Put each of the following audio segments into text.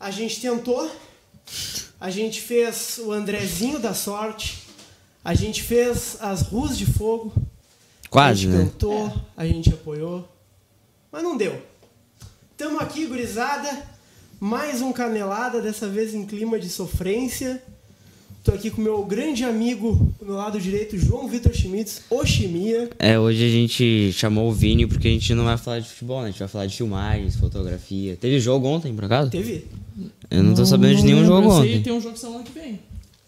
A gente tentou, a gente fez o Andrezinho da sorte, a gente fez as ruas de fogo. Quase, a né? gente tentou, a gente apoiou, mas não deu. Tamo aqui, gurizada. Mais um canelada, dessa vez em clima de sofrência. Tô aqui com meu grande amigo, do meu lado direito, João Vitor Schmitz, Oshimia. É, hoje a gente chamou o Vini porque a gente não vai falar de futebol, né? A gente vai falar de filmagens, fotografia. Teve jogo ontem, por acaso? Teve? Eu não tô sabendo de nenhum jogo Eu sei, ontem. Tem um jogo semana que vem.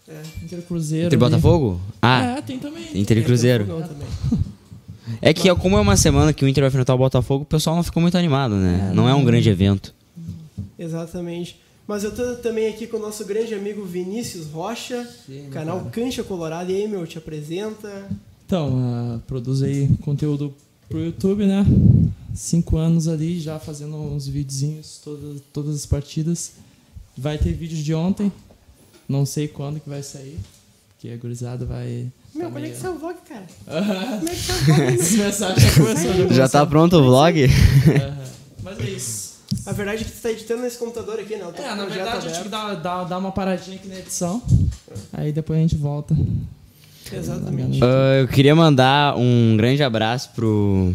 É. Inter Cruzeiro. Ali. Botafogo? Ah, É, tem também. Inter e Cruzeiro. Tem também. É que como é uma semana que o Inter vai enfrentar o Botafogo, o pessoal não ficou muito animado, né? Não é um grande evento. Exatamente. Mas eu tô também aqui com o nosso grande amigo Vinícius Rocha, canal Cancha Colorado. E aí, meu, te apresenta. Então, ah, produz aí conteúdo pro YouTube, né? Cinco anos ali, já fazendo uns videozinhos todas, todas as partidas. Vai ter vídeos de ontem. Não sei quando que vai sair. Porque a gurizada vai. Meu, tá quando é que o vlog, cara? Como é que sai o vlog? Já começaram. Já tá pronto o vlog? Mas é isso. A verdade é que tu tá editando nesse computador aqui, né? É, na verdade eu tive que aberto. dar, dar, dar uma paradinha aqui na edição. Aí depois a gente volta. Exatamente. Ah, eu queria mandar um grande abraço pro.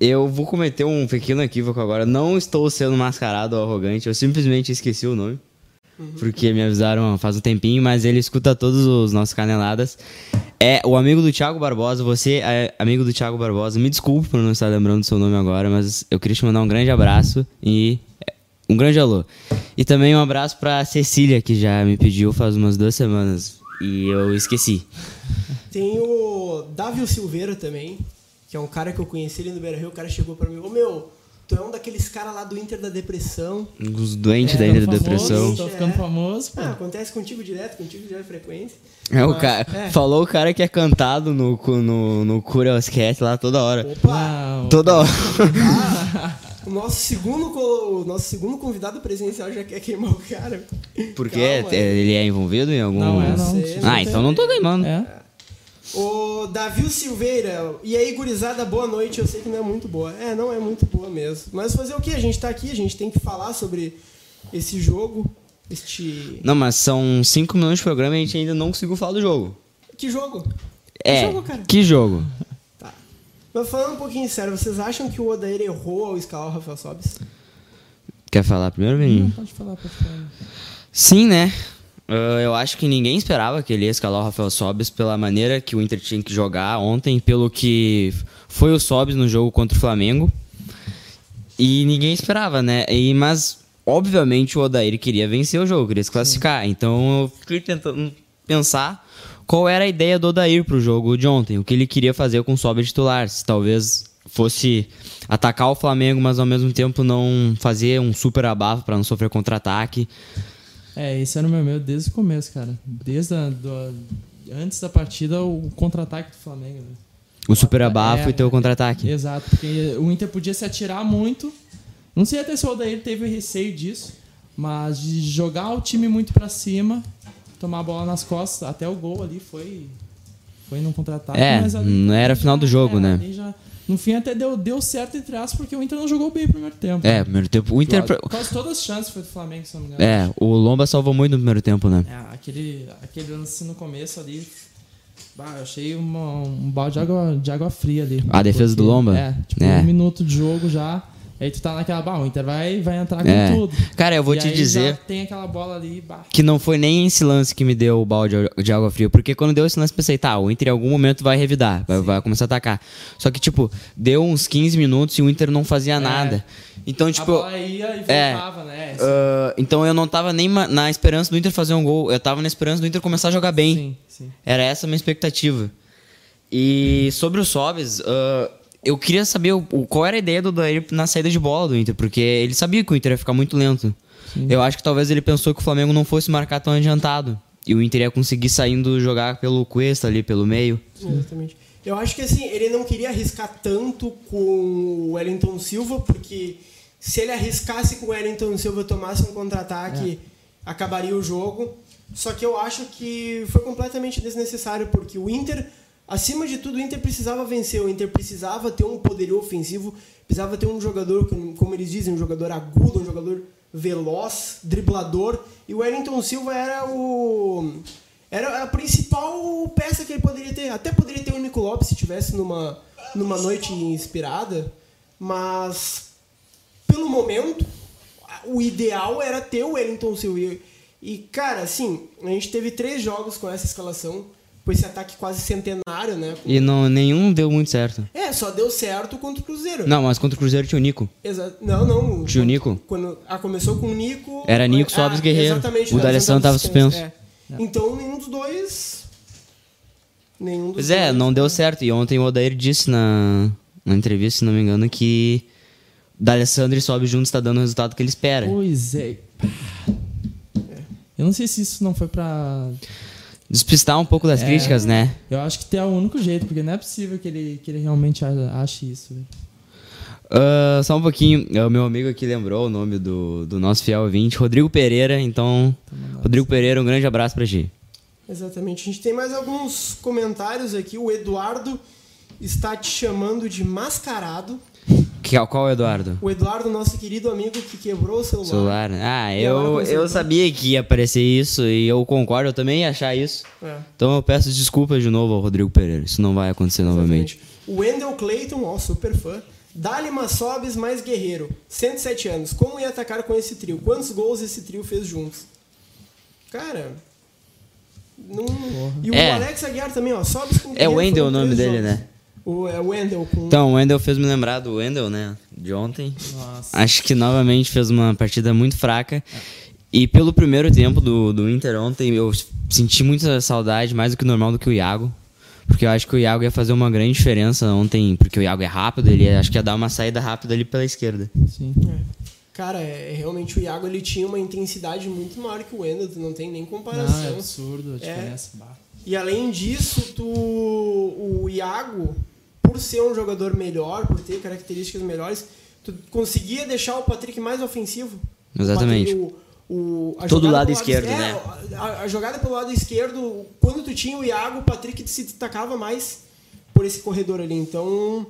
Eu vou cometer um pequeno equívoco agora. Não estou sendo mascarado ou arrogante, eu simplesmente esqueci o nome. Porque me avisaram faz um tempinho, mas ele escuta todos os nossos caneladas. É o amigo do Thiago Barbosa. Você é amigo do Thiago Barbosa. Me desculpe por não estar lembrando do seu nome agora, mas eu queria te mandar um grande abraço e é, um grande alô. E também um abraço pra Cecília, que já me pediu faz umas duas semanas. E eu esqueci. Tem o Dávio Silveira também, que é um cara que eu conheci ali no Beira Rio. O cara chegou pra mim: Ô meu, tu é um daqueles caras lá do Inter da Depressão. Os doentes É, da Inter da Depressão. Tô ficando É. famoso, pô. Ah, acontece contigo direto, contigo já é frequência. É, o Mas- cara, é. Falou o cara que é cantado no, no, no Curioscat lá toda hora. Opa! Toda hora. O nosso segundo, o nosso segundo convidado presencial já quer queimar o cara. Porque Calma, é- ele é envolvido em algum. Não é, não. Ah, então não tô queimando. É? O Davi Silveira, e aí, gurizada, boa noite. Eu sei que não é muito boa. É, não é muito boa mesmo. Mas fazer o que? A gente tá aqui, a gente tem que falar sobre esse jogo. Este. Não, mas são cinco minutos de programa e a gente ainda não conseguiu falar do jogo. Que jogo? É. jogo, cara? Que jogo? Tá. Mas falando um pouquinho sério, vocês acham que o Odair errou ao escalar o Rafael Sobis? Quer falar primeiro, Não, Vini? pode falar, pode falar. Sim, né? Ah, eu acho que ninguém esperava que ele ia escalar o Rafael Sobis pela maneira que o Inter tinha que jogar ontem, pelo que foi o Sobis no jogo contra o Flamengo. E ninguém esperava, né? E, mas, obviamente, o Odair queria vencer o jogo, queria se classificar. Então eu fiquei tentando pensar qual era a ideia do Odair pro jogo de ontem, o que ele queria fazer com o Sobis titular. Se talvez fosse atacar o Flamengo, mas ao mesmo tempo não fazer um super abafo para não sofrer contra-ataque. É, esse era o meu medo desde o começo, cara. Desde a, do, antes da partida, o contra-ataque do Flamengo. né? O super abafo É, e ter o contra-ataque. Exato, porque o Inter podia se atirar muito. Não sei até se o Odair teve receio disso, mas de jogar o time muito pra cima, tomar a bola nas costas, até o gol ali foi foi num contra-ataque. É, mas ali não era final do jogo, é, né? já- no fim até deu, deu certo entre aspas, porque o Inter não jogou bem no primeiro tempo. É, primeiro tempo. O Inter. Quase todas as chances foi do Flamengo, se não me engano. É, o Lomba salvou muito no primeiro tempo, né? É, aquele, aquele lance no começo ali. Bah, eu achei uma- um balde de água, de água fria ali. A defesa do Lomba? É, tipo, É. um minuto de jogo já. Aí tu tá naquela, bah, o Inter vai, vai entrar com É. tudo. Cara, eu vou E te dizer tem aquela bola ali, bah. que não foi nem esse lance que me deu o balde de água fria. Porque quando deu esse lance, pensei, tá, o Inter em algum momento vai revidar, vai, vai começar a atacar. Só que, tipo, deu uns 15 minutos e o Inter não fazia nada. Então, a tipo. bola ia e é. voltava, né? ah, então eu não tava nem na esperança do Inter fazer um gol. Eu tava na esperança do Inter começar a jogar bem. Sim, sim. Era essa a minha expectativa. E sobre o Sobes, ah, eu queria saber o, qual era a ideia do Dair na saída de bola do Inter, porque ele sabia que o Inter ia ficar muito lento. Eu acho que talvez ele pensou que o Flamengo não fosse marcar tão adiantado. E o Inter ia conseguir saindo jogar pelo Cuesta ali, pelo meio. Exatamente. Eu acho que assim, ele não queria arriscar tanto com o Wellington Silva, porque se ele arriscasse com o Wellington Silva e tomasse um contra-ataque, acabaria o jogo. Só que eu acho que foi completamente desnecessário, porque o Inter acima de tudo, o Inter precisava vencer. O Inter precisava ter um poderio ofensivo, precisava ter um jogador, como eles dizem, um jogador agudo, um jogador veloz, driblador. E o Wellington Silva era o. Era a principal peça que ele poderia ter. Até poderia ter o Nico Lopes se tivesse numa, numa noite inspirada. Mas, pelo momento, o ideal era ter o Wellington Silva. E, cara, assim, a gente teve três jogos com essa escalação com esse ataque quase centenário, né? Com... E não, nenhum deu muito certo. É, só deu certo contra o Cruzeiro. Não, mas contra o Cruzeiro tinha o Nico. Exa não, não. Tinha o Nico? Quando, ah, começou com o Nico. Era Nico, Sobres, ah, Guerreiro. Exatamente. O D'Alessandro tava suspenso. É. Então, nenhum dos dois... Nenhum dos pois dois. é, não deu certo. E ontem o Odair disse na, na entrevista, se não me engano, que D'Alessandro e Sobe juntos tá dando o resultado que ele espera. Pois é. Eu não sei se isso não foi pra despistar um pouco das é, críticas, né? Eu acho que tem o único jeito, porque não é possível que ele, que ele realmente ache isso. Uh, só um pouquinho, o meu amigo aqui lembrou o nome do, do nosso fiel ouvinte, Rodrigo Pereira. Então, então Rodrigo Pereira, um grande abraço pra ti. Exatamente. A gente tem mais alguns comentários aqui. O Eduardo está te chamando de mascarado. Que, qual é o Eduardo? O Eduardo, nosso querido amigo que quebrou o celular. celular. Né? Ah, eu, eu sabia que ia aparecer isso e eu concordo, eu também ia achar isso. É. Então eu peço desculpas de novo ao Rodrigo Pereira. Isso não vai acontecer Exatamente. novamente. O Wendell Clayton, ó, super fã. Dali Massobes mais Guerreiro, 107 anos. Como ia atacar com esse trio? Quantos gols esse trio fez juntos? Cara. Não... E o é. Alex Aguiar também, ó. Sobes com É o Wendell o nome dele, jogos. né? O, é o Wendell. Com... Então, o Wendell fez me lembrar do Wendell, né? De ontem. Nossa. Acho que novamente fez uma partida muito fraca. É. E pelo primeiro tempo do, do Inter ontem, eu senti muita saudade, mais do que normal, do que o Iago. Porque eu acho que o Iago ia fazer uma grande diferença ontem, porque o Iago é rápido, ele ia, acho que ia dar uma saída rápida ali pela esquerda. Sim. É. Cara, é, realmente o Iago ele tinha uma intensidade muito maior que o Wendel, não tem nem comparação. Não, é absurdo a é. diferença. É. E além disso, tu, o Iago, por ser um jogador melhor, por ter características melhores, tu conseguia deixar o Patrick mais ofensivo. Exatamente. O, o, Todo lado esquerdo, né? A, a, jogada pelo lado esquerdo, quando tu tinha o Iago, o Patrick se destacava mais por esse corredor ali. Então,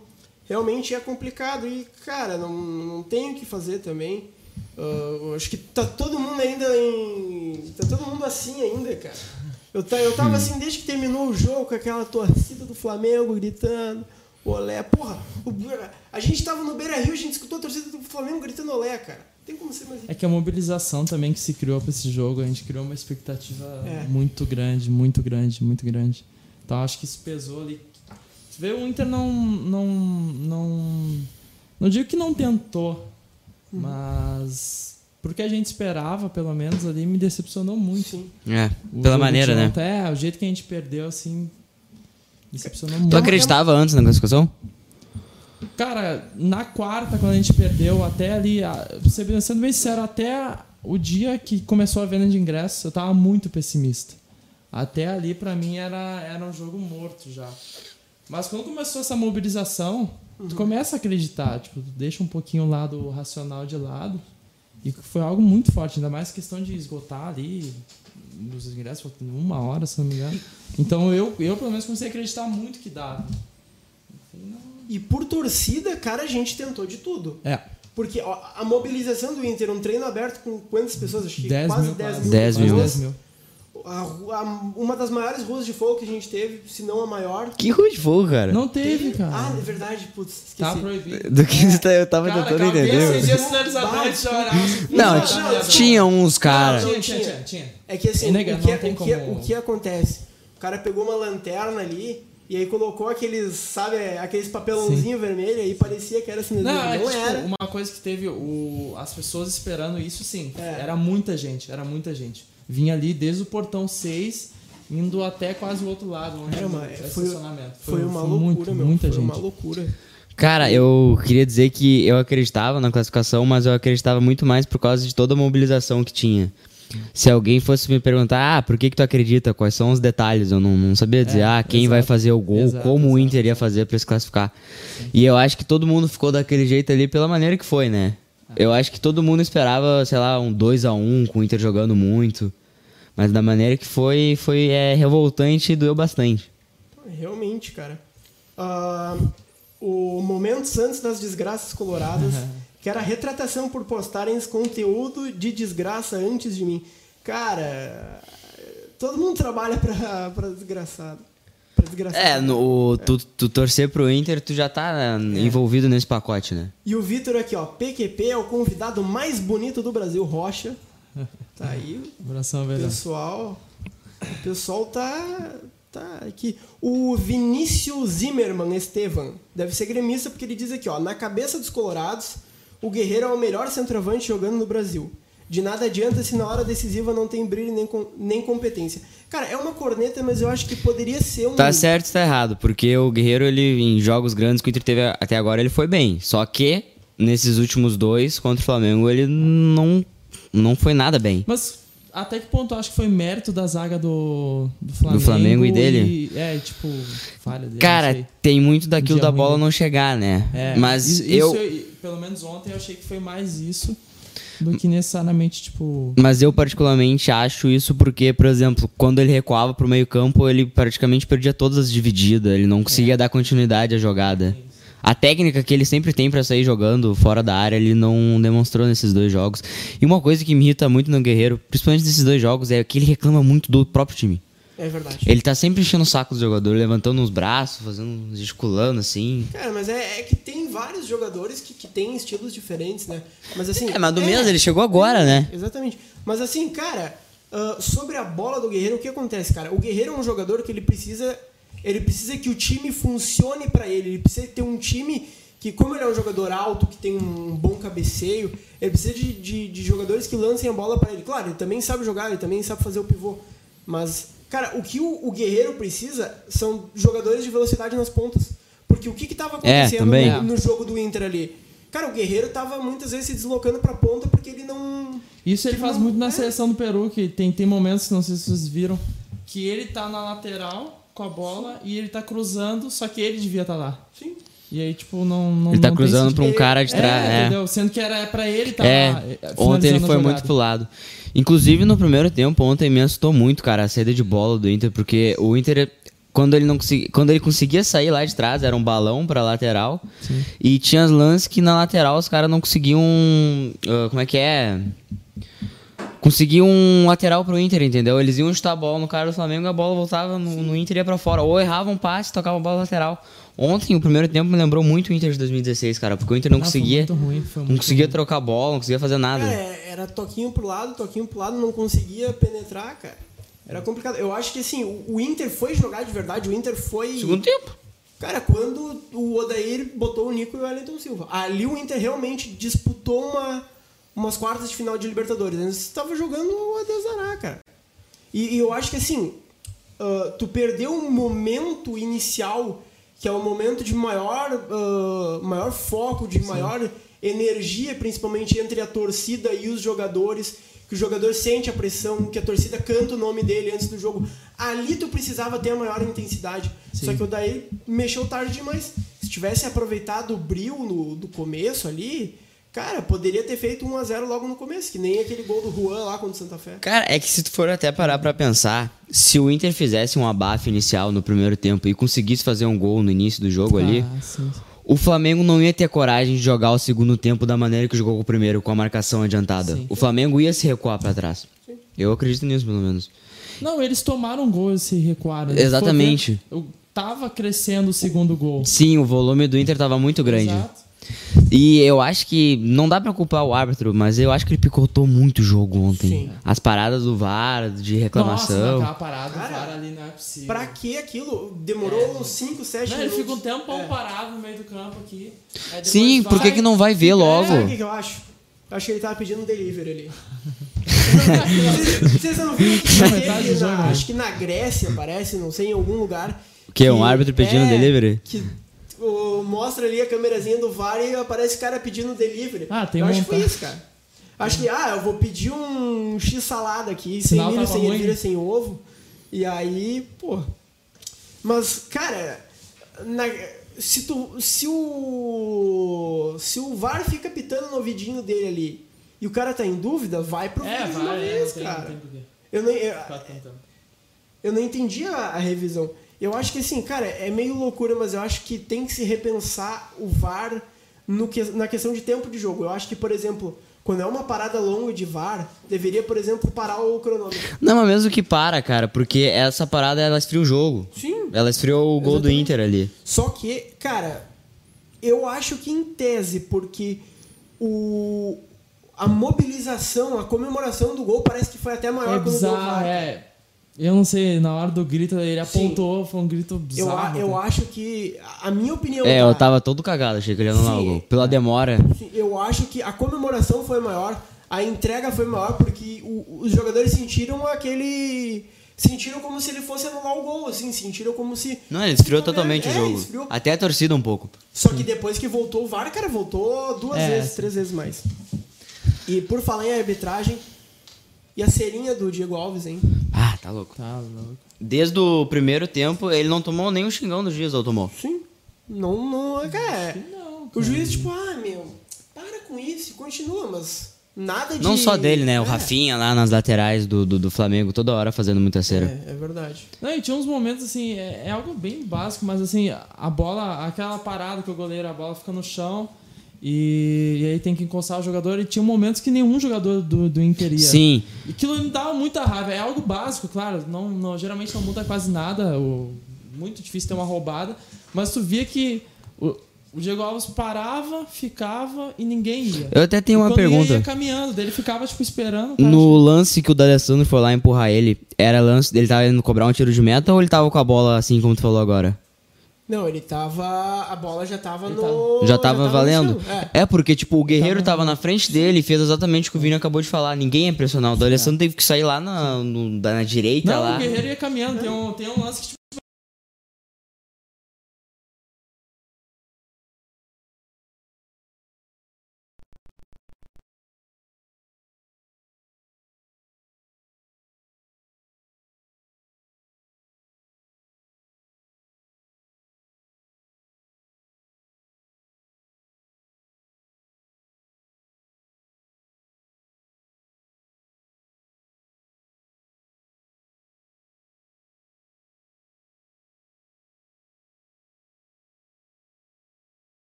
realmente é complicado. E, cara, não, não tem o que fazer também. Uh, acho que tá todo mundo ainda em. Tá todo mundo assim ainda, cara. Eu, eu tava assim desde que terminou o jogo, com aquela torcida do Flamengo gritando. Olé, porra, o, a gente tava no Beira Rio, a gente escutou a torcida do Flamengo gritando olé, cara. Tem como ser mais. É que a mobilização também que se criou para esse jogo, a gente criou uma expectativa é. muito grande, muito grande, muito grande. Então acho que isso pesou ali. Você vê, o Inter não. Não, não, não digo que não tentou, uhum. mas. Porque a gente esperava, pelo menos ali, me decepcionou muito. Sim. É, pela maneira, né? É, o jeito que a gente perdeu, assim, Decepcionou muito. Tu acreditava antes na classificação? Cara, na quarta, quando a gente perdeu, até ali, sendo bem sincero, até o dia que começou a venda de ingressos, eu tava muito pessimista. Até ali, para mim, era, era um jogo morto já. Mas quando começou essa mobilização, tu começa a acreditar, tipo, tu deixa um pouquinho o lado racional de lado. E foi algo muito forte, ainda mais questão de esgotar ali os ingressos, uma hora, se não me engano. Então eu, eu pelo menos comecei a acreditar muito que dava. E por torcida, cara, a gente tentou de tudo. É. Porque ó, a mobilização do Inter, um treino aberto com quantas pessoas? Acho que 10 quase mil, 10 mil. 10 mil. 10 mil. A, a, uma das maiores ruas de fogo que a gente teve, se não a maior. Que rua de fogo, cara? Não teve, cara. Ah, é verdade, putz, esqueci. Tá proibido. Do que você tá, eu tava cara, tentando entender. Não, não, tinha uns, cara. Não, tinha, tinha, tinha. É que assim, o, que, o, que, como... o que acontece? O cara pegou uma lanterna ali e aí colocou aqueles, sabe, aqueles papelãozinho Sim. vermelho e parecia que era assim, não, não é, tipo, era. Uma coisa que teve o, as pessoas esperando isso, sim. É. Era muita gente, era muita gente. Vinha ali desde o portão 6, indo até quase o outro lado, onde é uma, é foi, estacionamento. Foi, foi uma foi loucura, muito, meu. Muita foi gente. uma loucura. Cara, eu queria dizer que eu acreditava na classificação, mas eu acreditava muito mais por causa de toda a mobilização que tinha. Se alguém fosse me perguntar, ah, por que, que tu acredita? Quais são os detalhes? Eu não, não sabia dizer, é, ah, quem exato, vai fazer o gol, exato, como exato, o Inter ia fazer para se classificar. Sim. E eu acho que todo mundo ficou daquele jeito ali pela maneira que foi, né? É. Eu acho que todo mundo esperava, sei lá, um 2 a 1 com o Inter jogando muito. Mas da maneira que foi, foi é, revoltante e doeu bastante. Realmente, cara. Ah, o Momentos Antes das Desgraças Coloradas, que era a retratação por postarem conteúdo de desgraça antes de mim. Cara, todo mundo trabalha pra, pra desgraçado. Pra desgraçado. É, no, o- tu, tu torcer pro Inter, tu já tá né, envolvido nesse pacote, né? E o Vitor aqui, ó. PQP é o convidado mais bonito do Brasil, Rocha. Tá aí, Abração, o velho. pessoal. O pessoal tá. Tá aqui. O Vinícius Zimmermann Estevan deve ser gremista porque ele diz aqui, ó. Na cabeça dos colorados, o Guerreiro é o melhor centroavante jogando no Brasil. De nada adianta se na hora decisiva não tem brilho nem, com- nem competência. Cara, é uma corneta, mas eu acho que poderia ser um. Tá certo e tá errado, porque o Guerreiro, ele, em jogos grandes que o Inter teve até agora, ele foi bem. Só que, nesses últimos dois, contra o Flamengo, ele não, não foi nada bem. Mas até que ponto eu acho que foi mérito da zaga do, do Flamengo? Flamengo e dele? e- é, tipo, falha dele. Cara, tem muito daquilo da ruim, bola né? não chegar, né? É, Mas isso- eu. isso pelo menos ontem eu achei que foi mais isso do que necessariamente, tipo. Mas eu particularmente acho isso porque, por exemplo, quando ele recuava pro meio campo, ele praticamente perdia todas as divididas, ele não conseguia dar continuidade à jogada. A técnica que ele sempre tem pra sair jogando fora da área, ele não demonstrou nesses dois jogos. E uma coisa que me irrita muito no Guerreiro, principalmente nesses dois jogos, é que ele reclama muito do próprio time. É verdade. Ele tá sempre enchendo o saco do jogador, levantando os braços, fazendo, gesticulando assim. Cara, mas é, é que tem vários jogadores que, que têm estilos diferentes, né? Mas assim. É, mas do mesmo, ele chegou agora, né? Exatamente. Mas assim, cara, ah, sobre a bola do Guerreiro, o que acontece, cara? O Guerreiro é um jogador que ele precisa. Ele precisa que o time funcione pra ele. Ele precisa ter um time que, como ele é um jogador alto, que tem um bom cabeceio, ele precisa de, de, de jogadores que lancem a bola pra ele. Claro, ele também sabe jogar, ele também sabe fazer o pivô. Mas, cara, o que o, o Guerreiro precisa são jogadores de velocidade nas pontas. Porque o que que tava É, acontecendo também. no, no jogo do Inter ali? Cara, o Guerreiro tava muitas vezes se deslocando pra ponta porque ele não. Isso ele faz não- muito na é. seleção do Peru, que tem, tem momentos, não sei se vocês viram, que ele tá na lateral com a bola e ele tá cruzando, só que ele devia estar lá. Sim. E aí, tipo, não. não Ele tá não cruzando pra um cara de trás. É, é. entendeu? Sendo que era pra ele estar É, lá. eh, ontem ele foi muito pro lado. Inclusive no primeiro tempo, ontem me assustou muito, cara, a saída de bola do Inter, porque o Inter, quando ele, não consegui, quando ele conseguia sair lá de trás, era um balão pra lateral. E tinha os lances que na lateral os caras não conseguiam. ah, como é que é? Conseguiam um lateral pro Inter, entendeu? Eles iam chutar a bola no cara do Flamengo e a bola voltava no, no Inter e ia pra fora. Ou erravam um passe, tocavam a bola lateral. Ontem, o primeiro tempo me lembrou muito o Inter de 2016, cara, porque o Inter não Ah, foi conseguia. muito ruim, foi não conseguia ruim. trocar bola, não conseguia fazer nada. Cara, é, era toquinho pro lado, toquinho pro lado, não conseguia penetrar, cara. Era complicado. Eu acho que assim, o, o Inter foi jogar de verdade, o Inter foi. Segundo tempo. Cara, quando o Odair botou o Nico e o Wellington Silva. Ali o Inter realmente disputou uma, umas quartas de final de Libertadores. Eles estavam jogando a Deus dará, cara. E, e eu acho que assim, ah, tu perdeu um momento inicial, que é o momento de maior, ah, maior foco, de maior energia, principalmente entre a torcida e os jogadores. Que o jogador sente a pressão, que a torcida canta o nome dele antes do jogo. Ali tu precisava ter a maior intensidade. Só que o daí mexeu tarde demais. Se tivesse aproveitado o bril no, do começo ali, cara, poderia ter feito 1 a 0 logo no começo, que nem aquele gol do Juan lá contra o Santa Fé. Cara, é que se tu for até parar pra pensar, se o Inter fizesse um abafo inicial no primeiro tempo e conseguisse fazer um gol no início do jogo ali, Ah, sim. o Flamengo não ia ter coragem de jogar o segundo tempo da maneira que jogou o primeiro, com a marcação adiantada. Sim. O Flamengo ia se recuar pra trás. Eu acredito nisso, pelo menos. Não, eles tomaram um gol e se recuaram. Exatamente. tava crescendo o segundo gol. Sim, o volume do Inter tava muito grande. Exato. E eu acho que não dá pra culpar o árbitro, mas eu acho que ele picotou muito o jogo ontem. Sim. As paradas do VAR, de Nossa, reclamação. naquela parada, Cara, o VAR ali não é possível. Pra que aquilo? Demorou uns 5, 7 Não, ele minutos. fica um tempão É. parado no meio do campo aqui. Sim, vai- por que, que não vai ver logo? Sabe o que, que eu acho? Eu acho que ele tava pedindo um delivery ali. Vocês- Vocês não viram que Na do né? acho que na Grécia, parece, não sei, em algum lugar. O quê? Um árbitro pedindo é, delivery? Que o, mostra ali a câmerazinha do VAR e aparece o cara pedindo delivery. Ah, tem eu um acho que foi isso, cara. Acho que, ah, eu vou pedir um X salada aqui, sem milho, sem ervilha, sem ovo. E aí, pô. Mas, cara, na- se, tu, se o. Se o VAR fica pitando no ouvidinho dele ali e o cara tá em dúvida, vai pro É, vídeo de uma é, vez, não tem, cara. não tem porquê. Eu nem, eu, eu não entendi a, a revisão. Eu acho que assim, cara, é meio loucura, mas eu acho que tem que se repensar o VAR no que, na questão de tempo de jogo. Eu acho que, por exemplo, quando é uma parada longa de VAR, deveria, por exemplo, parar o cronômetro. Não, mas mesmo que para, cara, porque essa parada ela esfria o jogo. Sim. Ela esfriou o gol do Exatamente. Inter ali. Só que, cara, eu acho que em tese, porque o a mobilização, a comemoração do gol parece que foi até maior É quando o gol bizarro, VAR. é. Eu não sei, na hora do grito ele Sim. apontou, foi um grito Eu, bizarro. eu cara. acho que, a minha opinião, É, tá? eu tava todo cagado, achei que ele ia anular o gol. Pela demora. Sim, Eu acho que a comemoração foi maior, a entrega foi maior, porque o- os jogadores sentiram aquele. Sentiram como se ele fosse anular o gol, assim, sentiram como se. Não, ele esfriou totalmente é, o jogo. esfriou. Até a torcida um pouco. Só que depois que voltou o VAR, cara, voltou duas É, vezes, três vezes mais. E por falar em arbitragem, e a serinha do Diego Alves, hein? Ah, tá louco. Tá louco. Desde o primeiro tempo, ele não tomou nem um xingão dos dias, ou tomou? Sim. Não, não, cara. Não, O juiz, tipo, ah, meu, para com isso, continua, mas nada de. Não só dele, né? O É, Rafinha lá nas laterais do, do, do Flamengo, toda hora fazendo muita cera. É, é verdade. Não, e tinha uns momentos assim, é, é algo bem básico, mas assim, a bola, aquela parada que o goleiro, a bola fica no chão e, e aí tem que encostar o jogador. E tinha momentos que nenhum jogador do, do Inter ia. Sim. E Aquilo me dava muita raiva. É algo básico, claro. Não, não- geralmente não muda quase nada. O, muito difícil ter uma roubada. Mas tu via que o, o Diego Alves parava, ficava e ninguém ia. Eu até tenho E uma quando Ia, pergunta. ia caminhando, ele ficava tipo esperando. cara No lance que o D'Alessandro foi lá empurrar ele, era lance dele tava indo cobrar um tiro de meta ou ele tava com a bola assim como tu falou agora? Não, ele tava. A bola já tava Ele no. Já tava no valendo? chão, É. É, porque, tipo, o Guerreiro tava na frente dele e fez exatamente o que o Vini acabou de falar. Ninguém ia pressionar. O D'Alessandro teve que sair lá na, no- na direita Não, lá. o Guerreiro ia caminhando. Tem um, tem um lance que tipo,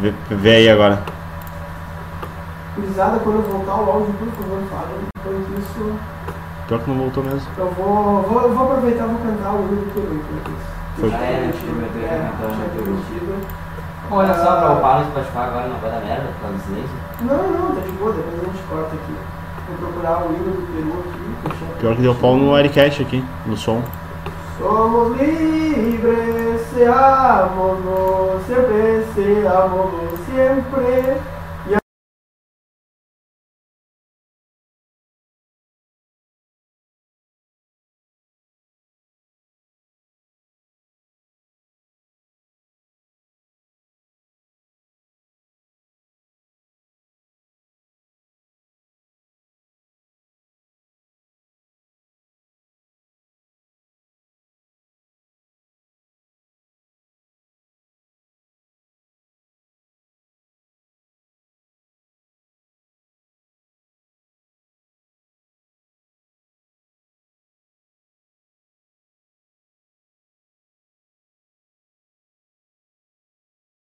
Vê, vê aí agora. Gurizada, quando voltar o áudio, por favor, falem. Enquanto isso, Pior que não voltou mesmo. eu vou, vou, eu vou aproveitar e vou cantar o hino do Peru isso. Foi. Ah, é, é, prometido. Olha só, Ah. pra o Paulo Spotify agora não vai dar merda por causa do silêncio. Não, não, tá de boa, depois a gente corta aqui. Vou procurar o hino do Peru aqui. eu Pior que deu pau no Aircast aqui, no som. Somos libres, deseámonos, siempre deseámonos, siempre.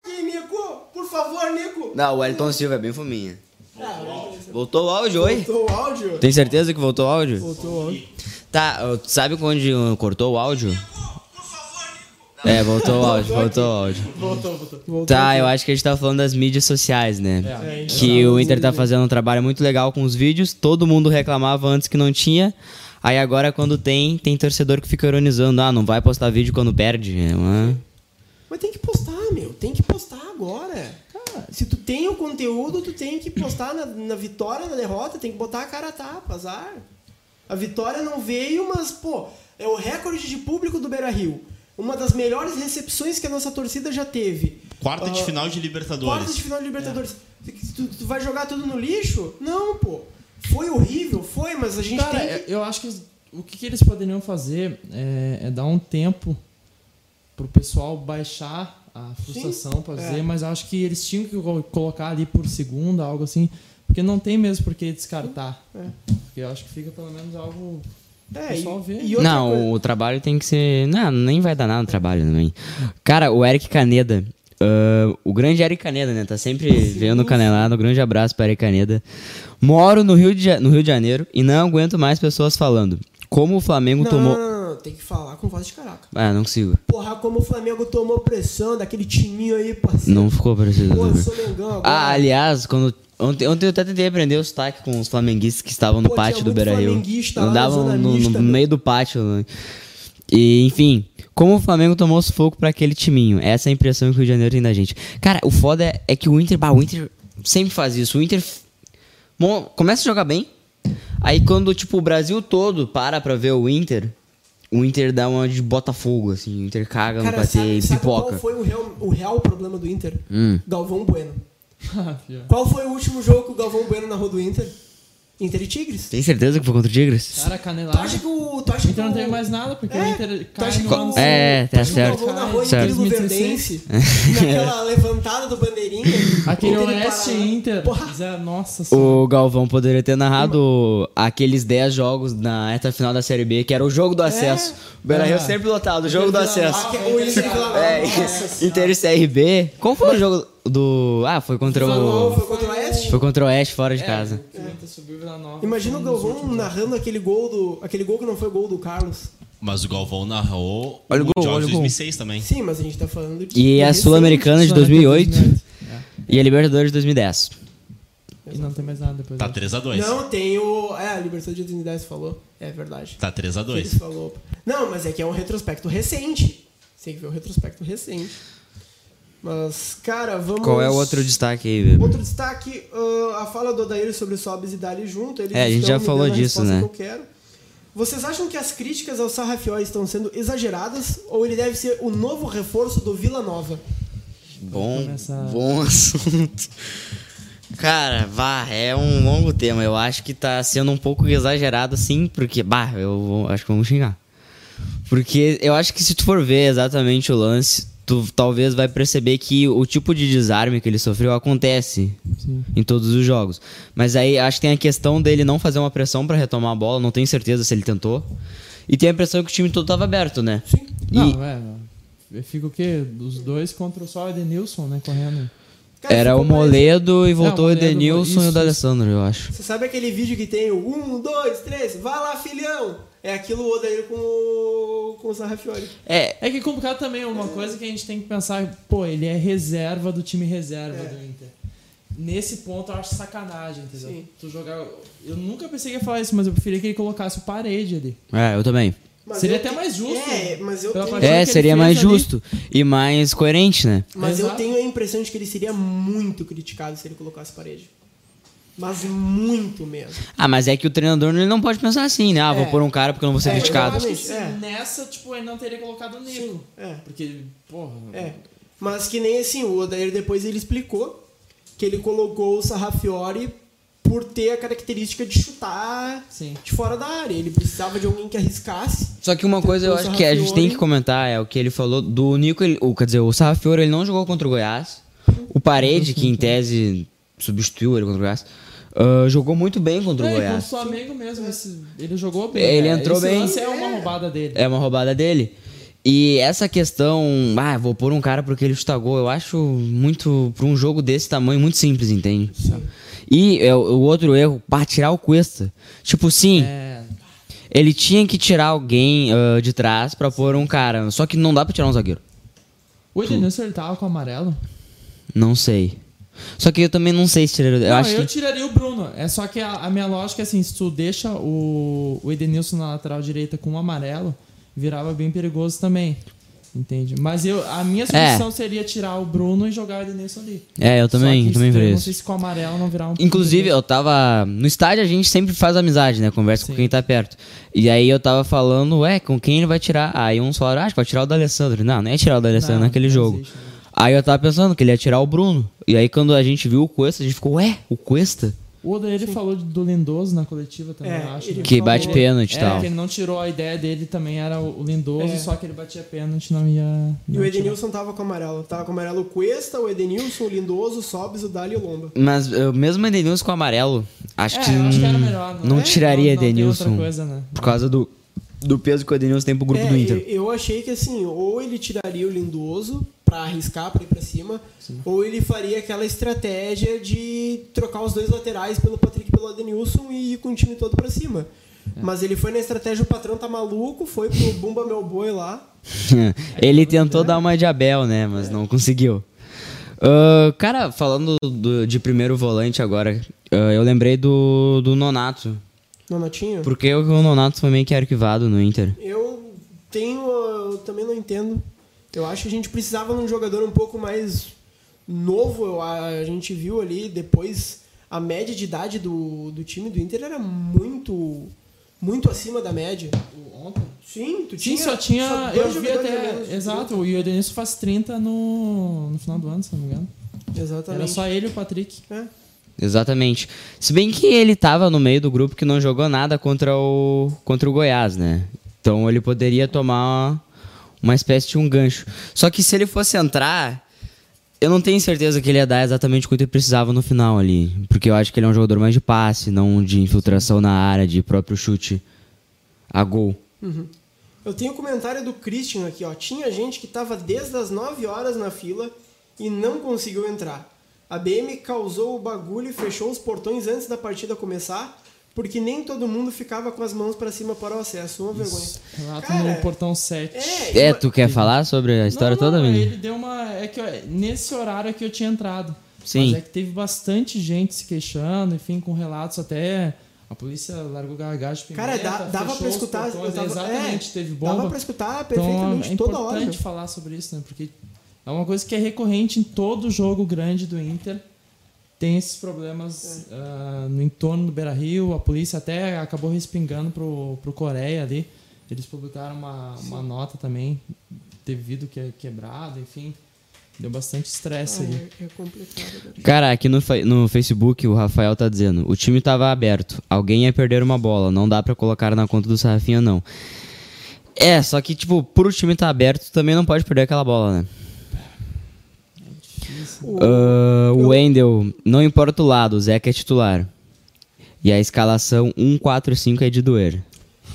Aqui, Nico, por favor, Nico. Não, o Elton Silva é bem fominha. Voltou o áudio, oi? Voltou o áudio? Tem certeza que voltou o áudio? Voltou o áudio. Tá, sabe onde cortou o áudio? É, voltou o áudio, voltou o áudio. Voltou, voltou. voltou Tá, eu acho que a gente tá falando das mídias sociais, né? É. Que o Inter tá fazendo um trabalho muito legal com os vídeos. Todo mundo reclamava antes que não tinha. Aí agora, quando tem, tem torcedor que fica ironizando. Ah, não vai postar vídeo quando perde. É uma... Mas tem que postar, meu. Tem que postar agora. se tu tem o conteúdo, tu tem que postar na, na vitória, na derrota. Tem que botar a cara a tapa, azar. A vitória não veio, mas, pô, é o recorde de público do Beira-Rio. Uma das melhores recepções que a nossa torcida já teve. Quarta de Ah, final de Libertadores. Quarta de final de Libertadores. Tu, tu vai jogar tudo no lixo? Não, pô. Foi horrível, foi, mas a gente Cara, tem que... eu acho que o que, que eles poderiam fazer é, é dar um tempo pro pessoal baixar a frustração, pra dizer, é. mas acho que eles tinham que colo- colocar ali por segunda, algo assim, porque não tem mesmo por que descartar. É. Porque eu acho que fica pelo menos algo. É, pessoal vê. e outra Não, coisa- o trabalho tem que ser. Não, nem vai dar nada no trabalho também. Cara, o Eric Caneda. ah, o grande Eric Caneda, né? Tá sempre vendo canelado. Um grande abraço para Eric Caneda. Moro no Rio, de, no Rio de Janeiro e não aguento mais pessoas falando. Como o Flamengo Não, tomou. não, não, não, tem que falar com voz de caraca. Ah, não consigo. Porra, como o Flamengo tomou pressão daquele timinho aí, parceiro. Não ficou parecido. Pô, eu também. sou Mengão agora. Ah, aliás, quando. Ontem, ontem eu até tentei aprender o sotaque com os flamenguistas que estavam no Pô, pátio do Beira Rio. Andavam no, no meu. meio do pátio. né? E, enfim, como o Flamengo tomou sufoco pra aquele timinho. Essa é a impressão que o Rio de Janeiro tem da gente. Cara, o foda é, é que o Inter, bah, o Inter sempre faz isso. O Inter bom, começa a jogar bem. Aí quando, tipo, o Brasil todo para pra ver o Inter, o Inter dá uma de Botafogo, assim. O Inter caga no Cara, patê sabe, e sabe pipoca. qual foi o real, o real problema do Inter? Hum. Galvão Bueno. Ah. Qual foi o último jogo que o Galvão Bueno narrou do Inter? Inter e Tigres. Tem certeza que foi contra o Tigres? Cara, Tu canelada. acha que o... Tu acha O que Inter não teve mais nada, porque É, o Inter tu acha que o- É, tu tá certo. O Galvão narrou Certo. Inter e Luverdense naquela levantada do bandeirinha. Aquele Inter e Oeste Paraná. Inter. Porra. Zé, Nossa senhora. O Galvão poderia ter narrado aqueles 10 jogos na reta final da Série B, que era o jogo do acesso. O Beira Rio É. sempre lotado, o jogo do acesso. Aque- O Inter e. É, Inter e CRB. Qual foi o jogo do. Ah, foi contra o. Foi contra o Oeste? Foi contra o Oeste fora de casa. O subiu Vila Nova. Imagina o Galvão narrando aquele gol do. Aquele gol que não foi gol do Carlos. Mas o Galvão narrou Olha o gol, Mundial olha de o gol. 2006 também. Sim, mas a gente tá falando de. E a. Sul-Americana de 2008 É. e a Libertadores de 2010. E não tem mais nada depois. Tá disso. 3x2. Não, tem o. É, a Libertadores de 2010 falou. É verdade. Tá Que Eles 3x2. falou. Não, mas é que é um retrospecto recente. Você tem que ver o retrospecto recente. Mas, cara, vamos. Qual é o outro destaque aí, Weber? Outro destaque, ah, a fala do Odair sobre Sobes e Dali junto. Eles É, a gente já falou disso, resposta né? Que eu quero. Vocês acham que as críticas ao Sarrafiori estão sendo exageradas ou ele deve ser o novo reforço do Vila Nova? Bom, bom assunto. Cara, vá, é um longo tema. Eu acho que tá sendo um pouco exagerado, assim, porque, bah, eu vou- acho que vamos xingar. Porque eu acho que se tu for ver exatamente o lance, tu talvez vai perceber que o tipo de desarme que ele sofreu acontece Sim. em todos os jogos. Mas aí acho que tem a questão dele não fazer uma pressão pra retomar a bola, não tenho certeza se ele tentou. E tem a impressão que o time todo tava aberto, né? Sim. E- Não, é. Fica o quê? Os dois contra só o Edenilson, né? Correndo. Cara, Era o Moledo e voltou o Moledo, Edenilson isso, e o. D'Alessandro, eu acho. Você sabe aquele vídeo que tem o 1, 2, 3, vai lá, filhão? É aquilo o Odair com o, com o Sarrafiori. É, É que complicado também, uma coisa que a gente tem que pensar, pô, ele é reserva do time reserva É. do Inter. Nesse ponto eu acho sacanagem, entendeu? Sim. Tu jogar. Eu nunca pensei que ia falar isso, mas eu preferia que ele colocasse o parede ali. é, eu também. Mas Seria eu até te- mais justo. É, mas eu tenho, É, seria mais ali. justo e mais coerente, né? mas eu Exato. tenho a impressão de que ele seria muito criticado se ele colocasse parede. Mas muito mesmo. Ah, mas é que o treinador ele não pode pensar assim, né? Ah, vou É. pôr um cara porque eu não vou ser É, criticado. Eu acho que se é. nessa, tipo, ele não teria colocado o Nico. É. Porque, porra. É. Mas que nem assim, o Odair depois ele explicou que ele colocou o Sarrafiori por ter a característica de chutar Sim. de fora da área. Ele precisava de alguém que arriscasse. Só que uma coisa eu O acho que a gente tem Sarrafiori- que comentar é o que ele falou do Nico, ele, o, quer dizer, o Sarrafiore ele não jogou contra o Goiás. O Parede, que em tese substituiu ele contra o Goiás, ah, jogou muito bem contra o É, com o Goiás. Flamengo mesmo, esse- ele jogou bem. Ele né? entrou Esse bem. lance é uma roubada dele. É uma roubada dele. E essa questão, ah, vou pôr um cara porque ele chuta gol, eu acho muito, pra um jogo desse tamanho, muito simples, entende? E é, o o outro erro, para tirar o Cuesta. Tipo, sim, É. ele tinha que tirar alguém ah, de trás pra pôr um cara. Só que não dá pra tirar um zagueiro. O Edenilson ele tava com amarelo? Não sei. Só que eu também não sei se tiraria. Eu não, acho eu que. tiraria o Bruno. É só que a, a minha lógica é assim, se tu deixa o, o Edenilson na lateral direita com o amarelo, virava bem perigoso também. Entende? Mas eu, a minha solução seria tirar o Bruno e jogar o Edenilson ali. É, eu também, eu também vejo Não sei se com o amarelo não virar um Inclusive, eu tava. No estádio a gente sempre faz amizade, né? Conversa com Sim. quem tá perto. E aí eu tava falando, ué, com quem ele vai tirar? Aí uns falaram, ah, acho que vai tirar o D'Alessandro. Não, não ia tirar o D'Alessandro Não, naquele não jogo. existe, né? Aí eu tava pensando que ele ia tirar o Bruno. E aí quando a gente viu o Cuesta, a gente ficou, ué, o Cuesta? O Oda ele falou do Lindoso na coletiva também, É, eu acho. ele né? Que falou- bate pênalti e É, tal. que ele não tirou a ideia dele também era o o Lindoso, É. só que ele batia pênalti não ia. E não o ia tirar. Edenilson tava com amarelo. Tava com amarelo o Cuesta, o Edenilson, o Lindoso, o Sobis, o Dali e o Lomba. Mas eu, mesmo Edenilson com amarelo, acho É, que. eu acho que era hum, melhor. Não é? tiraria não, não tem Edenilson. outra coisa, né? Por causa do, do peso que o Edenilson tem pro grupo É, do Inter. Eu, achei que assim, ou ele tiraria o Lindoso pra arriscar, pra ir pra cima, ou ele faria aquela estratégia de trocar os dois laterais pelo Patrick e pelo Adenilson e ir com o time todo pra cima. É. Mas ele foi na estratégia, o patrão tá maluco, foi pro Bumba Meu Boi lá. ele tentou dar uma de Abel, né? Mas não conseguiu. Ah, cara, falando do- de primeiro volante agora, ah, eu lembrei do, do Nonato. Nonatinho. Porque o o Nonato foi meio que arquivado no Inter. Eu tenho. Eu também não entendo. Eu acho que a gente precisava de um jogador um pouco mais novo. Eu- A gente viu ali depois a média de idade do, do time do Inter era muito. Muito acima da média. Ontem? Sim, tu Sim, tinha. só tinha. só eu vi até. Exato, e o Edenilson faz 30 no, no final do ano, se não me engano. Exatamente. Era só ele e o Patrick. É. Exatamente. Se bem que ele tava no meio do grupo que não jogou nada contra o, contra o Goiás, né? Então ele poderia tomar uma espécie de um gancho. Só que se ele fosse entrar, eu não tenho certeza que ele ia dar exatamente o que ele precisava no final ali. Porque eu acho que ele é um jogador mais de passe, não de infiltração na área, de próprio chute a gol. Eu tenho um comentário do Christian aqui, ó. Tinha gente que tava desde as 9 horas na fila e não conseguiu entrar. A BM causou o bagulho e fechou os portões antes da partida começar, porque nem todo mundo ficava com as mãos pra cima para o acesso. Uma vergonha. Lá Cara, no portão 7. É, É, eu- tu quer falar sobre a história não, não, toda, menino? Ele deu uma. É que nesse horário que eu tinha entrado. Sim. Mas é que teve bastante gente se queixando, enfim, com relatos até. A polícia largou gargagem de Cara, dá- dava pra escutar. portões, tava- exatamente, é, teve bomba. Dava pra escutar Então perfeitamente é toda hora. importante falar sobre isso, né? Porque é uma coisa que é recorrente em todo jogo grande do Inter. Tem esses problemas É. ah, no entorno do Beira Rio. A polícia até acabou respingando pro, pro Coreia ali. Eles publicaram uma, uma nota também, teve vidro que, quebrado, enfim. Deu bastante estresse ali. Ah, é, é complicado. cara. Cara, aqui no, no Facebook o Rafael tá dizendo: o time tava aberto, alguém ia perder uma bola, não dá pra colocar na conta do Sarrafinha, não. É, só que, tipo, por o time tá aberto, tu também não pode perder aquela bola, né? O- Ah, o Wendel, não importa o lado, o Zeca é titular. E a escalação 1-4-5 é de doer.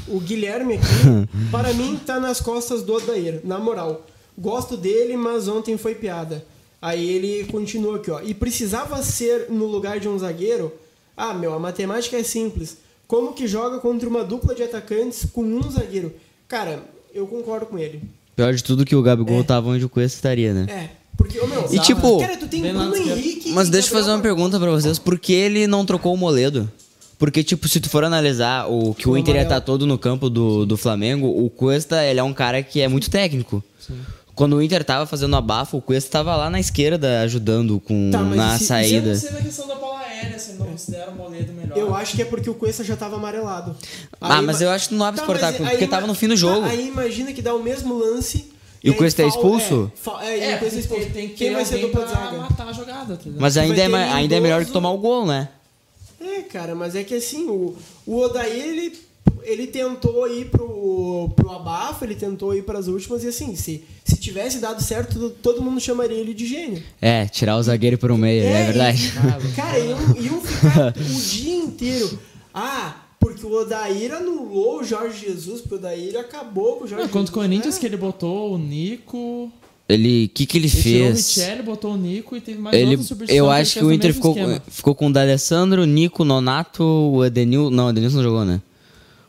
O Guilherme aqui, para mim, tá nas costas do Odair, na moral. Gosto dele, mas ontem foi piada. Aí ele continua aqui, ó. E precisava ser no lugar de um zagueiro? Ah, meu, a matemática é simples. Como que joga contra uma dupla de atacantes com um zagueiro? Cara, eu concordo com ele. Pior de tudo que o Gabigol É. tava onde o Cuesta estaria, né? É, porque, ô, meu, E, tipo, cara, tu tem Bruno. Henrique Mas deixa eu fazer uma pergunta pra vocês. Por que ele não trocou o Moledo? Porque, tipo, se tu for analisar o que o O Inter ia estar todo no campo do, do Flamengo, o Cuesta, ele é um cara que é muito técnico. Quando o Inter tava fazendo abafo, o Cuesta tava lá na esquerda ajudando com, Tá, mas na se- saída. Eu não sei da questão da bola aérea, se não considera o Moledo melhor. Eu acho que é porque o Cuesta já tava amarelado. Ah, Aí mas ima- eu acho que não abre Tá, exportar, porque aí tava no fim do jogo. Tá, aí imagina que dá o mesmo lance. E o Cuesta é fal- expulso? É, é, e É, o Cuesta é expulso. tem que Quem vai ser dupla de zaga? matar a jogada, tá? Mas ainda é, ainda é melhor que tomar o gol, né? É, cara, mas é que assim, o, o Odair, ele, ele tentou ir pro, pro abafo, ele tentou ir pras últimas, e assim, se, se tivesse dado certo, todo, mundo chamaria ele de gênio. É, tirar o zagueiro por um meio, é, e- verdade. Cara, iam, iam ficar o dia inteiro. Ah, porque o Odair anulou o Jorge Jesus, porque o Odair acabou com o Jorge Não, contra o. Corinthians É. que ele botou o Nico. Ele, o que que ele Ele tirou o fez? Richelli, botou o Nico e teve mais Ele, eu acho que fez o Inter ficou, esquema. ficou com o D'Alessandro, Nico, Nonato, o Edenil... Não, o Edenilson não jogou, né?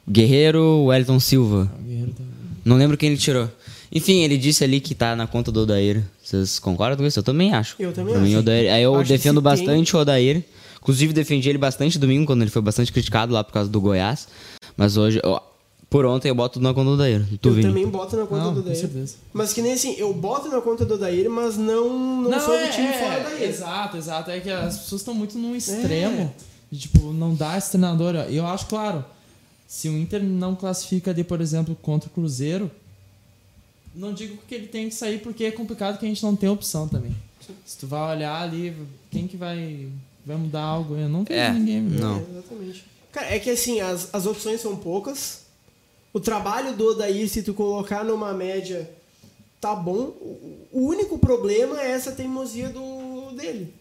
O Guerreiro, o Wellington Silva. O Guerreiro tá- Não lembro quem ele tirou. Enfim, ele disse ali que tá na conta do Odair. Vocês concordam com isso? Eu também acho. Eu também Pra mim, acho. o Odair- Aí eu Acho defendo bastante o Odair. Inclusive, defendi ele bastante domingo, quando ele foi bastante criticado lá por causa do Goiás. Mas hoje, ó, por ontem, eu boto na conta do Odair. Tu, Eu também boto na conta Não, do certeza. Mas que nem assim, eu boto na conta do Odair, mas não, não, sou do time fora da é, Exato, exato. É que as pessoas estão muito num extremo. de, tipo, não dá esse treinador. Eu acho, claro, se o Inter não classifica ali, por exemplo, contra o Cruzeiro, não digo que ele tem que sair porque é complicado que a gente não tem opção também. Se tu vai olhar ali, quem que vai, vai mudar algo? Eu não vejo É, ninguém. não. É, exatamente. Cara, é que assim, as, as opções são poucas. O trabalho do Odair, se tu colocar numa média, tá bom. O, único problema é essa teimosia do dele.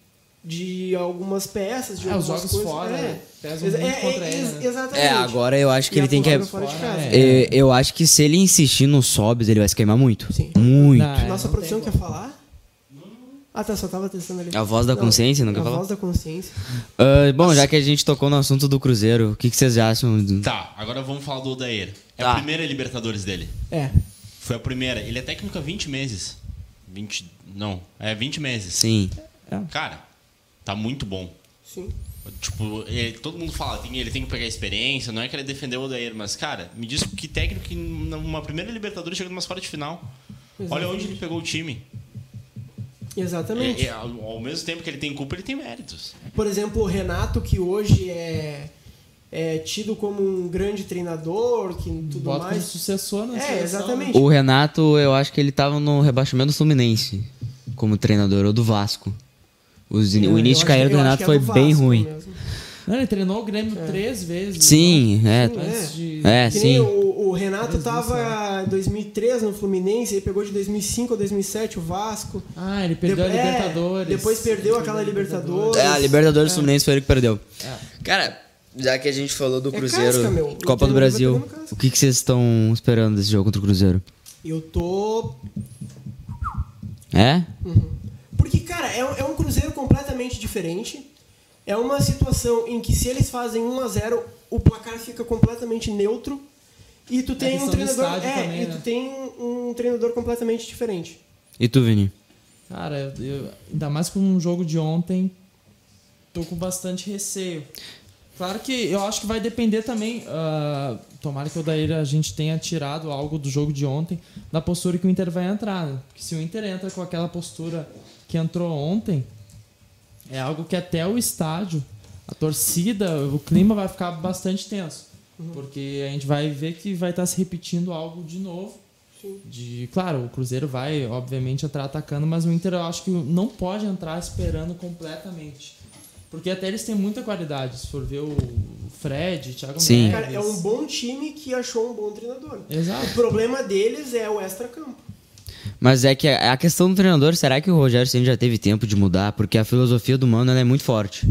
De algumas peças, de É, os algumas jogos coisas. fora, é. né? pesam Exa- muito é, contra é, ele, ex- né? Exatamente. É, agora eu acho que E ele tem que... fora de Fora, casa. é. É, eu acho que se ele insistir no Sobs, ele vai se queimar muito. Sim. Muito. Não, é, Nossa produção quer falar? Ah, tá, só tava testando ali. A voz da consciência, não quer A falar? voz da consciência. Ah, bom, já que a gente tocou no assunto do Cruzeiro, o que, que vocês acham? do- Tá, agora vamos falar do Odair. É Tá. a primeira Libertadores dele. É. Foi a primeira. Ele é técnico há 20 meses. 20. Não, é 20 meses. Sim. Cara, tá muito bom. Sim. Tipo, ele- todo mundo fala, tem- ele tem que pegar experiência, não é querer defender o Odair, mas, cara, me diz que técnico que numa primeira Libertadores chega numa fora de final. Olha onde ele pegou o time. Exatamente. E- e ao, ao mesmo tempo que ele tem culpa, ele tem méritos. Por exemplo, o Renato, que hoje é, é tido como um grande treinador, que tudo Bota como mais. sucessor na É, seleção, exatamente. O Renato, eu acho que ele tava no rebaixamento do Fluminense como treinador, ou do Vasco. Os- Eu- o início de carreira do Renato é foi bem ruim. mesmo. Não, ele treinou o Grêmio três vezes. Sim, é. não? Antes de... É, Que nem sim. o, o Renato Três tava em 2003 no Fluminense, ele pegou de 2005 a 2007 o Vasco. Ah, ele perdeu Depois- a é, Libertadores. depois perdeu aquela Libertadores. É, a Libertadores do Fluminense foi ele que perdeu. É. Cara, já que a gente falou do É Cruzeiro, casca, Copa do Brasil, o que, que vocês estão esperando desse jogo contra o Cruzeiro? Eu tô. É? Porque, cara, é, é um Cruzeiro completamente diferente. É uma situação em que se eles fazem 1 a 0 o placar fica completamente neutro. E tu tem um treinador. É, também, e né? tu tem um treinador completamente diferente. E tu, Vini? Cara, eu, ainda mais com um jogo de ontem, tô com bastante receio. Claro que eu acho que vai depender também. ah, tomara que o Daír a gente tenha tirado algo do jogo de ontem, da postura que o Inter vai entrar. Né? Porque se o Inter entra com aquela postura que entrou ontem, é algo que até o estádio, a torcida, o clima vai ficar bastante tenso. Porque a gente vai ver que vai estar se repetindo algo de novo. De, claro, o Cruzeiro vai, obviamente, entrar atacando, mas o Inter eu acho que não pode entrar esperando completamente. Porque até eles têm muita qualidade. Se for ver o Fred, Thiago Sim. Neves. Cara, é um bom time que achou um bom treinador. O Exato. problema deles é o extra-campo. Mas é que a questão do treinador, será que o Rogério Ceni já teve tempo de mudar? Porque a filosofia do Mano é muito forte.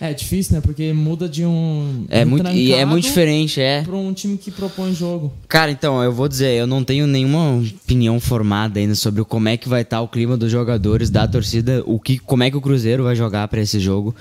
É difícil, né? Porque muda de um. É muito, e é muito diferente, é. Pra um time que propõe jogo. Cara, então, eu vou dizer, eu não tenho nenhuma opinião formada ainda sobre como é que vai estar o clima dos jogadores, da torcida, o que, como é que o Cruzeiro vai jogar pra esse jogo.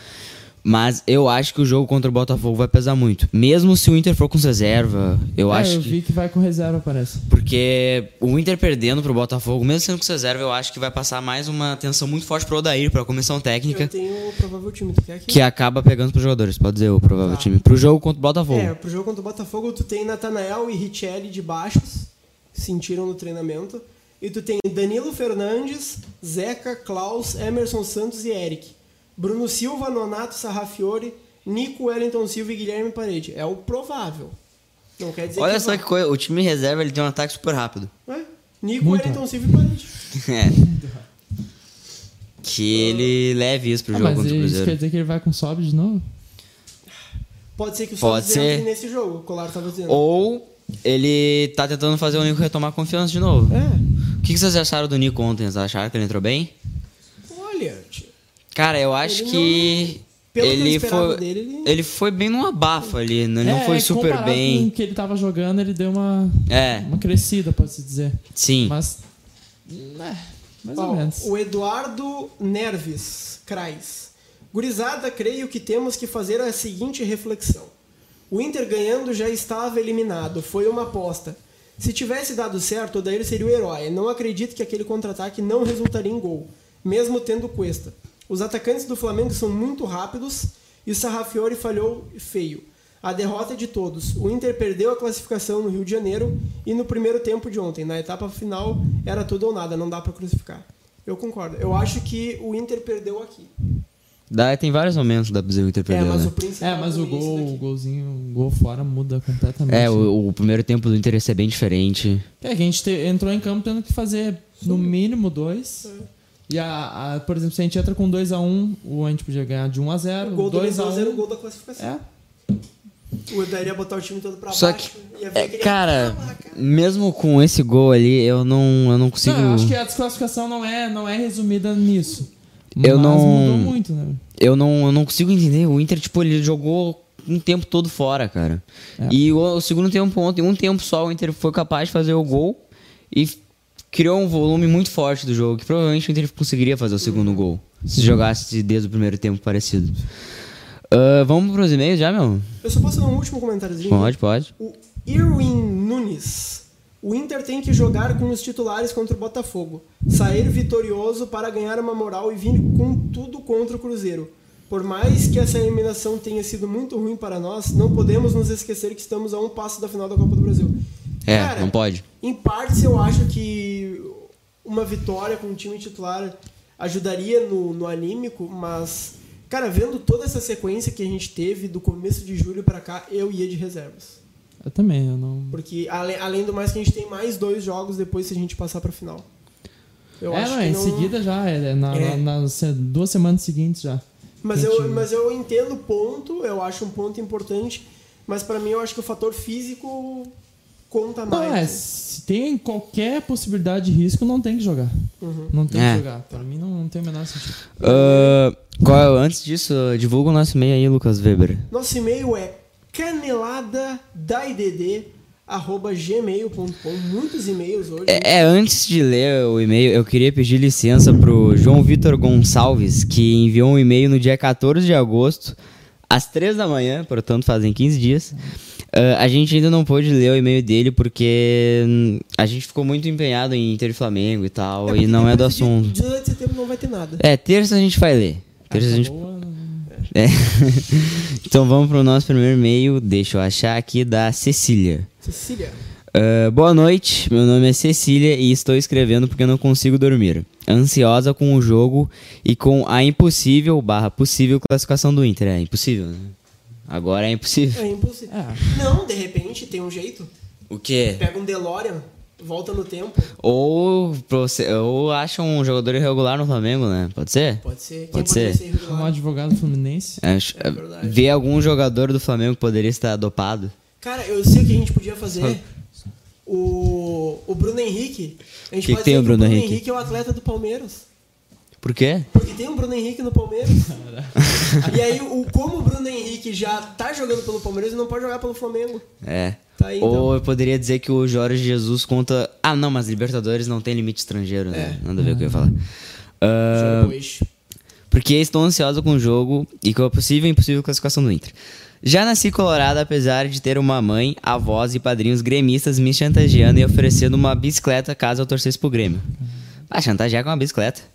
Mas eu acho que o jogo contra o Botafogo vai pesar muito. Mesmo se o Inter for com reserva, eu é, acho eu que. vi que vai com reserva, parece. Porque o Inter perdendo pro Botafogo, mesmo sendo com reserva, eu acho que vai passar mais uma atenção muito forte pro Odair, pra comissão técnica, Eu tenho o provável time. Tu quer aqui? que acaba pegando pros jogadores. Pode dizer o provável Tá. time. Pro jogo contra o Botafogo. É, pro jogo contra o Botafogo, tu tem Natanael e Richelli de baixos, que sentiram no treinamento. E tu tem Danilo Fernandes, Zeca, Klaus, Emerson Santos e Eric. Bruno Silva, Nonato Sarrafiore, Nico, Wellington Silva e Guilherme Parede. É o provável. Não quer dizer Olha que só vai. que coisa, o time reserva ele tem um ataque super rápido. É, Nico, Muito Wellington Silva e Parede. É. Que ele leve isso pro Ah, jogo mas contra o isso Cruzeiro. quer dizer que ele vai com sobe de novo? Pode ser que o Pode Santos ser. nesse jogo, o Colar tava dizendo. Ou ele tá tentando fazer o Nico retomar a confiança de novo. É, O que que vocês acharam do Nico ontem? Vocês acharam que ele entrou bem? Cara, eu acho Ele que. pelo que eu ele esperava foi. dele, ele- ele foi bem num abafo ali. Ele não É, foi é, super comparado Com o bem. que ele tava jogando, ele deu uma, É, uma crescida, pode-se dizer. sim. Mas. É, mais Ó, ou menos. O Eduardo Nerves, Crais. Gurizada, creio que temos que fazer a seguinte reflexão. O Inter ganhando já estava eliminado, foi uma aposta. Se tivesse dado certo, o Odair seria o herói. Não acredito que aquele contra-ataque não resultaria em gol, mesmo tendo Cuesta. Os atacantes do Flamengo são muito rápidos e o Sarrafiore falhou feio. A derrota é de todos. O Inter perdeu a classificação no Rio de Janeiro e no primeiro tempo de ontem. Na etapa final era tudo ou nada, não dá pra crucificar. Eu concordo. Eu acho que o Inter perdeu aqui. Dá, tem vários momentos da o Inter É, perdeu, mas né? o É, mas o gol, o golzinho, o gol fora muda completamente. É, o, o primeiro tempo do Inter ia ser bem diferente. É que a gente te- entrou em campo tendo que fazer no mínimo dois. E a, a- por exemplo, se a gente entra com 2x1, o a gente podia ganhar de 1x0, O gol do 2x1. 2 era o gol da classificação. É, O Odair ia botar o time todo pra Só baixo. que, ia ver é, cara, cara. mesmo com esse gol ali, eu não, eu não consigo. Não, eu acho que a desclassificação não é, não é resumida nisso. Mas Eu não- mudou muito, né? eu não, eu não consigo entender. O Inter, tipo, ele jogou um tempo todo fora, cara. É. E o, o segundo tempo ontem, um tempo só, o Inter foi capaz de fazer o gol e criou um volume muito forte do jogo, que provavelmente o Inter conseguiria fazer o segundo gol. Se jogasse desde o primeiro tempo parecido. Ah, vamos pros e-mails já, meu? Eu só posso dar um último comentáriozinho. Pode, pode. O Irwin Nunes. O Inter tem que jogar com os titulares contra o Botafogo. Sair vitorioso para ganhar uma moral e vir com tudo contra o Cruzeiro. Por mais que essa eliminação tenha sido muito ruim para nós, não podemos nos esquecer que estamos a um passo da final da Copa do Brasil. É, Cara, não pode. Em partes, eu acho que uma vitória com o time titular ajudaria no, no anímico, mas, cara, vendo toda essa sequência que a gente teve do começo de julho pra cá, eu ia de reservas. Eu também, eu não. Porque, além, além do mais, que a gente tem mais dois jogos depois se a gente passar pra final. Eu é, acho não, que em não... seguida já, é, na, É. na- nas duas semanas seguintes já. Mas Tem eu, mas eu entendo o ponto, eu acho um ponto importante, mas pra mim eu acho que o fator físico conta Não, mais. é, né? se tem qualquer possibilidade de risco, não tem que jogar. Uhum. Não tem É. que jogar. Pra mim não, não tem o menor sentido. Ah, qual, antes disso, divulga o nosso e-mail aí, Lucas Weber. Nosso e-mail é caneladaidd@gmail.com. Muitos e-mails hoje. É, é, antes de ler o e-mail, eu queria pedir licença pro João Vitor Gonçalves, que enviou um e-mail no dia 14 de agosto, às 3 da manhã, portanto fazem 15 dias. Ah, a gente ainda não pôde ler o e-mail dele porque hum, a gente ficou muito empenhado em Inter e Flamengo e tal, porque e não é do assunto. 18 de setembro não vai ter nada. É, terça a gente vai ler. Terça a gente Acabou, né? É. então vamos pro nosso primeiro e-mail. Deixa eu achar aqui da Cecília. Cecília. Ah, boa noite, meu nome é Cecília e estou escrevendo porque não consigo dormir. Ansiosa com o jogo e com a impossível barra possível classificação do Inter. É impossível, né? Agora é impossível. É impossível. É. Não, de repente tem um jeito. O quê? Pega um DeLorean, volta no tempo. Ou, você- ou acha um jogador irregular no Flamengo, né? Pode ser? Pode ser. Quem Pode poderia ser. irregular? Um advogado fluminense. Acho- É verdade. Ver algum jogador do Flamengo que poderia estar dopado. Cara, eu sei o que a gente podia fazer. O, o Bruno Henrique. A gente Que que pode tem dizer o Bruno Bruno Henrique? Henrique é o atleta do Palmeiras. Por quê? Porque tem o Bruno Henrique no Palmeiras. e aí, o, como o Bruno Henrique já tá jogando pelo Palmeiras, ele não pode jogar pelo Flamengo. É. Tá aí, então. Ou eu poderia dizer que o Jorge Jesus conta. Ah, não, mas Libertadores não tem limite estrangeiro, né? É. Nada a ver com o que eu ia falar. Ah, hoje. porque estou ansioso com o jogo e com a possível e impossível classificação do Inter. Já nasci colorado, apesar de ter uma mãe, avós e padrinhos gremistas me chantageando e oferecendo uma bicicleta caso eu torcesse pro Grêmio. Ah, chantagear com uma bicicleta.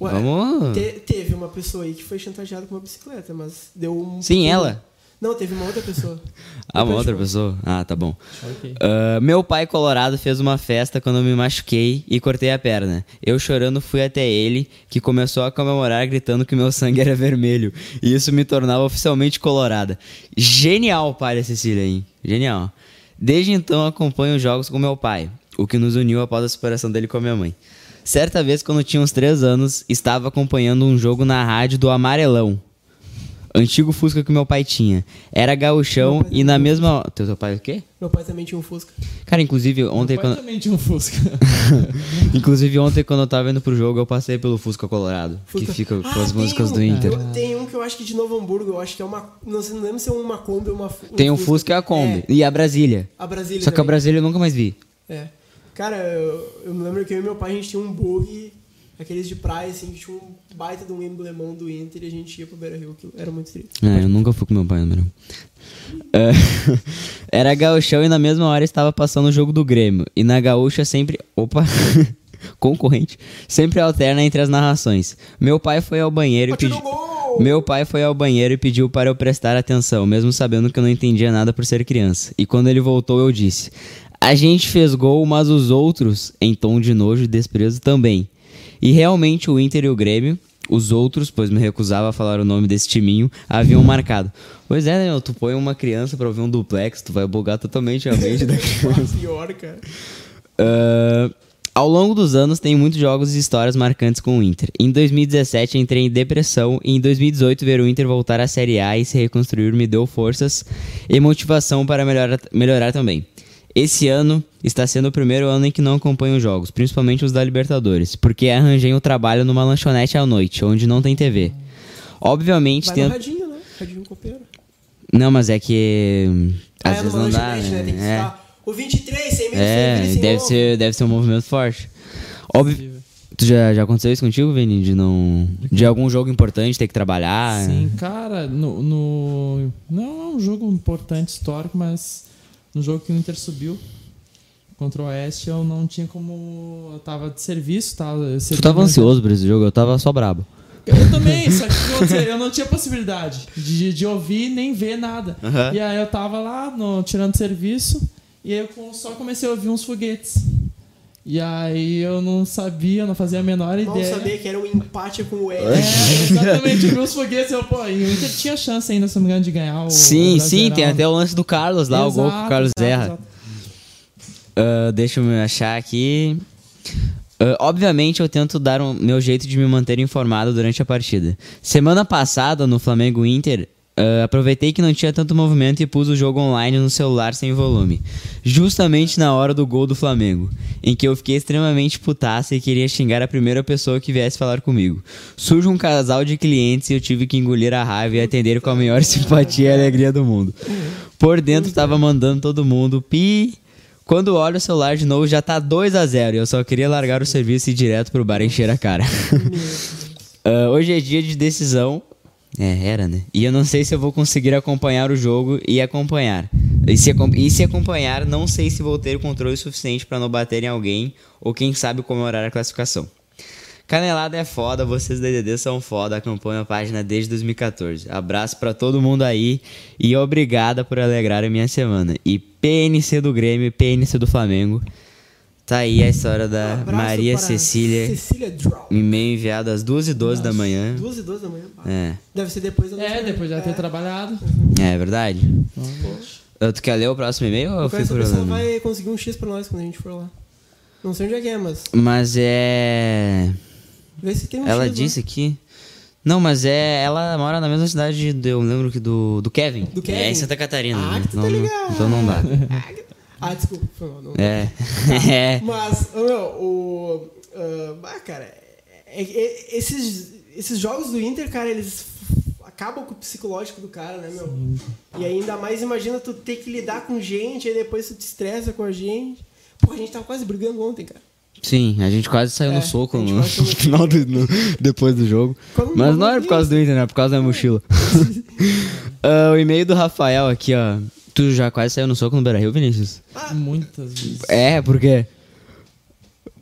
Ué, Vamos. te- teve uma pessoa aí que foi chantageada com uma bicicleta, mas deu um. Sim, ela? Não, teve uma outra pessoa. Ah, uma outra pessoa? Ah, tá bom. Ok. Ah, meu pai colorado fez uma festa quando eu me machuquei e cortei a perna. Eu chorando fui até ele, que começou a comemorar gritando que meu sangue era vermelho. E isso me tornava oficialmente colorada. Genial, pai da Cecília, hein? Genial. Desde então acompanho os jogos com meu pai, o que nos uniu após a separação dele com a minha mãe. Certa vez, quando eu tinha uns 3 anos, estava acompanhando um jogo na rádio do Amarelão. Antigo Fusca que meu pai tinha. Era gauchão e na também mesma. Teu, teu pai o quê? Meu pai também tinha um Fusca. Cara, inclusive ontem Meu pai quando, também tinha um Fusca. inclusive ontem quando eu tava indo pro jogo, eu passei pelo Fusca Colorado, Fusca. que fica com Ah, as músicas um- do Inter. eu- tem um que eu acho que de Novo Hamburgo, eu acho que é uma. Não, sei, não lembro se é uma Kombi ou uma. um Tem o Fusca e a Kombi e a Brasília. É, a Brasília. Só que a também. Brasília eu nunca mais vi. É. Cara, eu, eu me lembro que eu e meu pai a gente tinha um bug, aqueles de praia, assim, que tinha um baita de um emblemão do Inter e a gente ia pro Beira Rio, que era muito triste. É, eu nunca fui com meu pai, número. É, era gauchão e na mesma hora estava passando o jogo do Grêmio. E na gaúcha sempre. Opa! Concorrente. Sempre alterna entre as narrações. Meu pai foi ao banheiro e no pediu. Meu pai foi ao banheiro e pediu para eu prestar atenção, mesmo sabendo que eu não entendia nada por ser criança. E quando ele voltou, eu disse: A gente fez gol, mas os outros, em tom de nojo e desprezo, também. E realmente o Inter e o Grêmio, os outros, pois me recusava a falar o nome desse timinho, haviam marcado. Pois é, né? Tu põe uma criança pra ouvir um duplex, tu vai bugar totalmente a mente da criança. Pior, cara. Ah, ao longo dos anos, tem muitos jogos e histórias marcantes com o Inter. Em 2017, entrei em depressão e em 2018, ver o Inter voltar à Série A e se reconstruir me deu forças e motivação para melhorar, melhorar também. Esse ano está sendo o primeiro ano em que não acompanho jogos, principalmente os da Libertadores, porque arranjei um trabalho numa lanchonete à noite, onde não tem TV. Obviamente, Vai no tento... radinho, né? Radinho copeiro. Não, mas é que... Ah, Às é vezes não dá, né? Tem que né? É. estar. O 23, 100 mil É, deve ser, deve ser um movimento forte. Óbvio. Tu já, já aconteceu isso contigo, Vini? De não. De algum jogo importante ter que trabalhar? Sim, cara, no, no- Não é um jogo importante, histórico, mas no jogo que o Inter subiu contra o Oeste, eu não tinha como. Eu tava de serviço, tava. Tu tava ansioso por esse jogo, eu tava só brabo. Eu também, só que eu não tinha possibilidade de, de ouvir nem ver nada. Aham. E aí eu tava lá no, tirando serviço e aí eu só comecei a ouvir uns foguetes. E aí eu não sabia, não fazia a menor Mal ideia. sabia que era um empate com o É, Ed. exatamente, eu vi uns foguetes eu, pô, e o Inter tinha chance ainda, se não me engano, de ganhar o. sim, o sim, tem até o lance do Carlos lá, o gol que o Exato, Carlos exato, erra. exato. Ah, deixa eu me achar aqui. Ah, obviamente eu tento dar o meu jeito de me manter informado durante a partida. Semana passada, no Flamengo Inter, ah, aproveitei que não tinha tanto movimento e pus o jogo online no celular sem volume. Justamente na hora do gol do Flamengo, em que eu fiquei extremamente putaça e queria xingar a primeira pessoa que viesse falar comigo. Surge um casal de clientes e eu tive que engolir a raiva e atender com a maior simpatia e alegria do mundo. Por dentro tava mandando todo mundo pi. Quando olho o celular de novo já tá 2 a 0 e eu só queria largar o serviço e ir direto pro bar encher a cara. Ah, hoje é dia de decisão. É, era, né? E eu não sei se eu vou conseguir acompanhar o jogo e acompanhar. E se, e se acompanhar, não sei se vou ter controle suficiente pra não bater em alguém ou quem sabe comemorar a classificação. Canelada é foda, vocês da DDD são foda, acompanham a página desde 2014. Abraço pra todo mundo aí e obrigada por alegrar a minha semana. E PNC do Grêmio, PNC do Flamengo. Tá aí a história da Abraço Maria Cecília, Cecília Draw. e-mail enviado às 2h12 da manhã. 2 e 12 da manhã. É, Deve ser depois da É, nossa- depois de já ter É. trabalhado. é verdade. Ah, Tu quer ler o próximo e-mail ou eu fico ela olhando? vai conseguir um X pra nós quando a gente for lá. Não sei onde é que é, mas. Mas é. Vê se tem um Ela X. lá. disse aqui. Não, mas é. Ela mora na mesma cidade, de- eu lembro que do, do Kevin. Do Kevin? É em Santa Catarina. Ah, né? que tu tá Não- ligado. então não dá. Ah, desculpa. Foi mal, não. É. é. Mas, meu, o. ah, bah, cara, é, é- esses, esses jogos do Inter, cara, eles acabam com o psicológico do cara, né, meu? E ainda mais, imagina tu ter que lidar com gente, aí depois tu te estressa com a gente. Pô, a gente tava quase brigando ontem, cara. Sim, a gente quase saiu É, no soco no, final do, no- depois do jogo. Quando Mas não era por causa do Inter, né? Era por causa da mochila. Ah, o e-mail do Rafael aqui, ó. Tu já quase saiu no soco no Beira Rio, Vinícius? Muitas vezes. É, por quê?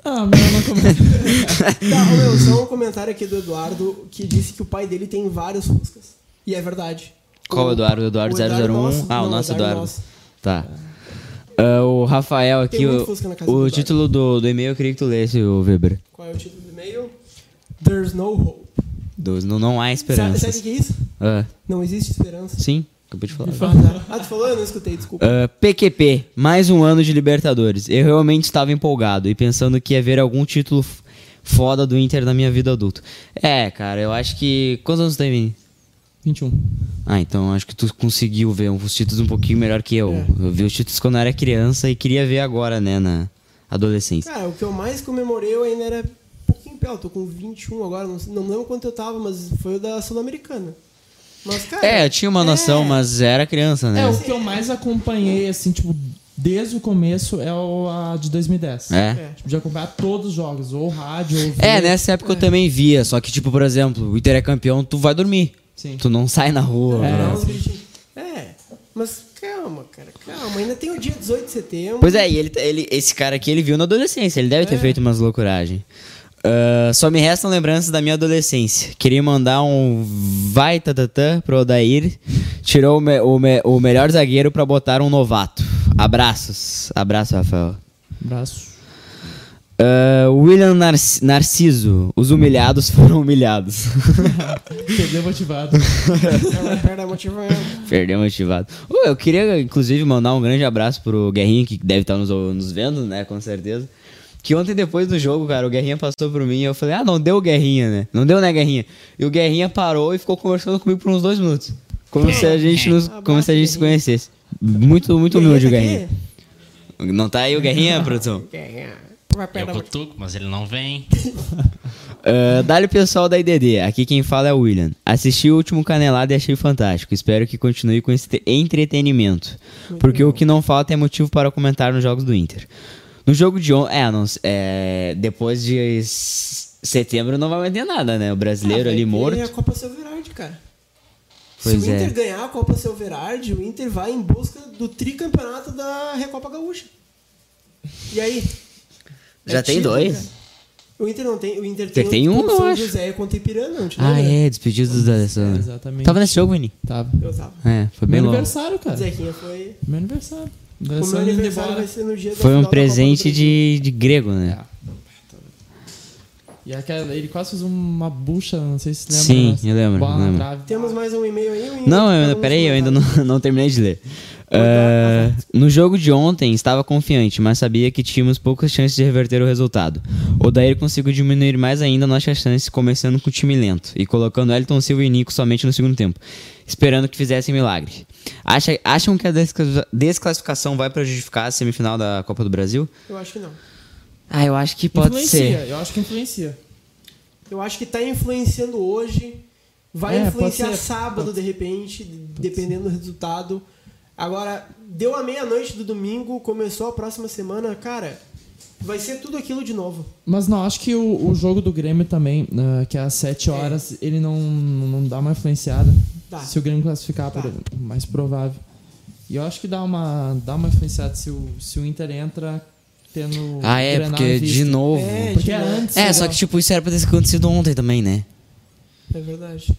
Ah, melhor não comentar. Tá, meu, só um comentário aqui do Eduardo que disse que o pai dele tem vários Fuscas. E é verdade. Qual Eduardo? O Eduardo 001? nosso. Ah, o Não, nosso Eduardo. nosso. Tá. Ah, o Rafael aqui, o, o Eduardo. título do, do e-mail eu queria que tu lesse, o Weber. Qual é o título do e-mail? There's no hope. Do, não, não há Sabe, esperança. sabe o que é isso? Ah, Não existe esperança. sim, acabei de falar. Ah, tu falou? Eu não escutei, desculpa. Ah, PQP, mais um ano de Libertadores. Eu realmente estava empolgado e pensando que ia ver algum título foda do Inter na minha vida adulta. É, cara, eu acho que. Quantos anos tu tem, Vini? 21. Ah, então acho que tu conseguiu ver os títulos um pouquinho melhor que eu. É. Eu vi os títulos quando eu era criança e queria ver agora, né, na adolescência. Cara, o que eu mais comemorei eu ainda era um pouquinho pior. Eu tô com 21 agora, não, sei- não lembro quanto eu tava, mas foi o da Sul-Americana. Mas, cara. É, eu tinha uma noção, é, mas era criança, né? É, o que eu mais acompanhei, assim, tipo, desde o começo é o a de 2010. É. É. Tipo, de acompanhar todos os jogos, ou rádio, ou É, nessa época eu também via, só que, tipo, por exemplo, o Inter é campeão, tu vai dormir. Sim. Tu não sai na rua. É. uns gritinhos. É, mas calma, cara, calma. Ainda tem o dia 18 de setembro. Pois é, e ele, ele, esse cara aqui, ele viu na adolescência, ele deve ter É. feito umas loucuragens. Ah, só me restam lembranças da minha adolescência. Queria mandar um vai tatatã pro Odair. Tirou o, me- o, me- o melhor zagueiro pra botar um novato. Abraços. Abraço, Rafael. Braço. Ah, William Narc- Narciso. Os humilhados foram humilhados. Perdeu motivado. Ela perde a motivação. Perdeu motivado. Ô, eu queria, inclusive, mandar um grande abraço pro Guerrinha, que deve estar nos, nos vendo, né? Com certeza. Que ontem, depois do jogo, cara, o Guerrinha passou por mim e eu falei, ah, não deu o Guerrinha, né? Não deu, né, Guerrinha? E o Guerrinha parou e ficou conversando comigo por uns dois minutos. Como se a gente, nos, como se a gente se conhecesse. Muito, muito humilde o Guerrinha. Não tá aí o Guerrinha, produção? Eu motivação. cutuco, mas ele não vem. Uh, Dá-lhe pessoal da IDD, aqui quem fala é o William. Assisti o último Canelada e achei fantástico. Espero que continue com esse te- entretenimento. Porque o que não falta é motivo para comentar nos jogos do Inter. No jogo de ontem. É, não, é, depois de setembro não vai mais ter nada, né? O brasileiro Ah, ali morto. a Copa Silverard, cara. Pois Se o é. Inter ganhar a Copa Silverard, o Inter vai em busca do tricampeonato da Recopa Gaúcha. E aí? Já É tem título, dois? cara. O Inter não tem. O Inter Tem- tem, um, eu São acho. José contra Ipiranga, não Ah, lembra? é, despedidos da Alessandro. exatamente. Tava nesse jogo, Vini? Tava. Eu tava. É, foi bem Meu louco. aniversário, cara. Zequinha foi. Meu aniversário. O meu Aniversário vai ser no dia Foi um presente de, de grego, né? E aquela, ele quase fez uma bucha, não sei se lembra. Sim, né? eu lembro, lembro. Temos mais um e-mail aí? ou Não, eu, peraí, eu ainda não, não terminei de ler. Ah, no jogo de ontem estava confiante, mas sabia que tínhamos poucas chances de reverter o resultado. O Daír conseguiu diminuir mais ainda nossas chances, começando com o time lento e colocando Elton Silva e Nico somente no segundo tempo, esperando que fizessem milagre. Acha- acham que a descla- desclassificação vai prejudicar a semifinal da Copa do Brasil? Eu acho que não. Ah, eu acho que pode influencia, ser. eu acho que influencia. Eu acho que tá influenciando hoje. Vai É, pode influenciar sábado, de repente, dependendo do resultado. Agora, deu a meia-noite do domingo, começou a próxima semana, cara. Vai ser tudo aquilo de novo. Mas não, acho que o, o jogo do Grêmio também, né, que é às 7 horas, ele não, não dá uma influenciada. Dá. Se o Grêmio classificar, Dá. por, mais provável. E eu acho que dá uma, dá uma influenciada se o, se o Inter entra tendo. Ah, é, porque de novo. É, Porque de novo. antes. É, só que tipo, isso era pra ter acontecido ontem também, né? É verdade.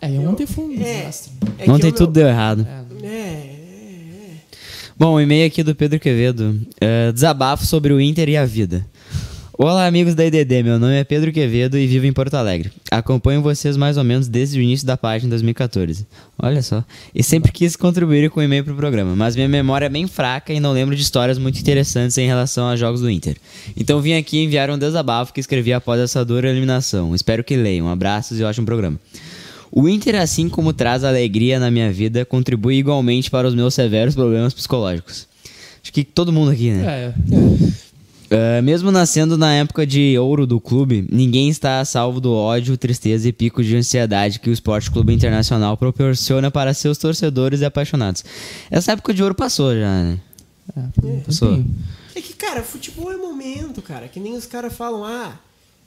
É, e ontem foi um É. desastre. É ontem tudo deu errado. É, É, é, é. Bom, o e-mail aqui do Pedro Quevedo. É, desabafo sobre o Inter e a vida. Olá, amigos da IDD. Meu nome é Pedro Quevedo e vivo em Porto Alegre. Acompanho vocês mais ou menos desde o início da página em 2014. Olha só. E sempre quis contribuir com o e-mail pro programa, mas minha memória é bem fraca e não lembro de histórias muito interessantes em relação aos jogos do Inter. Então vim aqui enviar um desabafo que escrevi após essa dura eliminação. Espero que leiam. Abraços e ótimo programa. O Inter, assim como traz alegria na minha vida, contribui igualmente para os meus severos problemas psicológicos. Acho que todo mundo aqui, né? é. Ah, mesmo nascendo na época de ouro do clube, ninguém está a salvo do ódio, tristeza e pico de ansiedade que o Esporte Clube Internacional proporciona para seus torcedores e apaixonados. Essa época de ouro passou já, né? É, Passou. É que, cara, futebol é momento, cara. Que nem os caras falam, ah,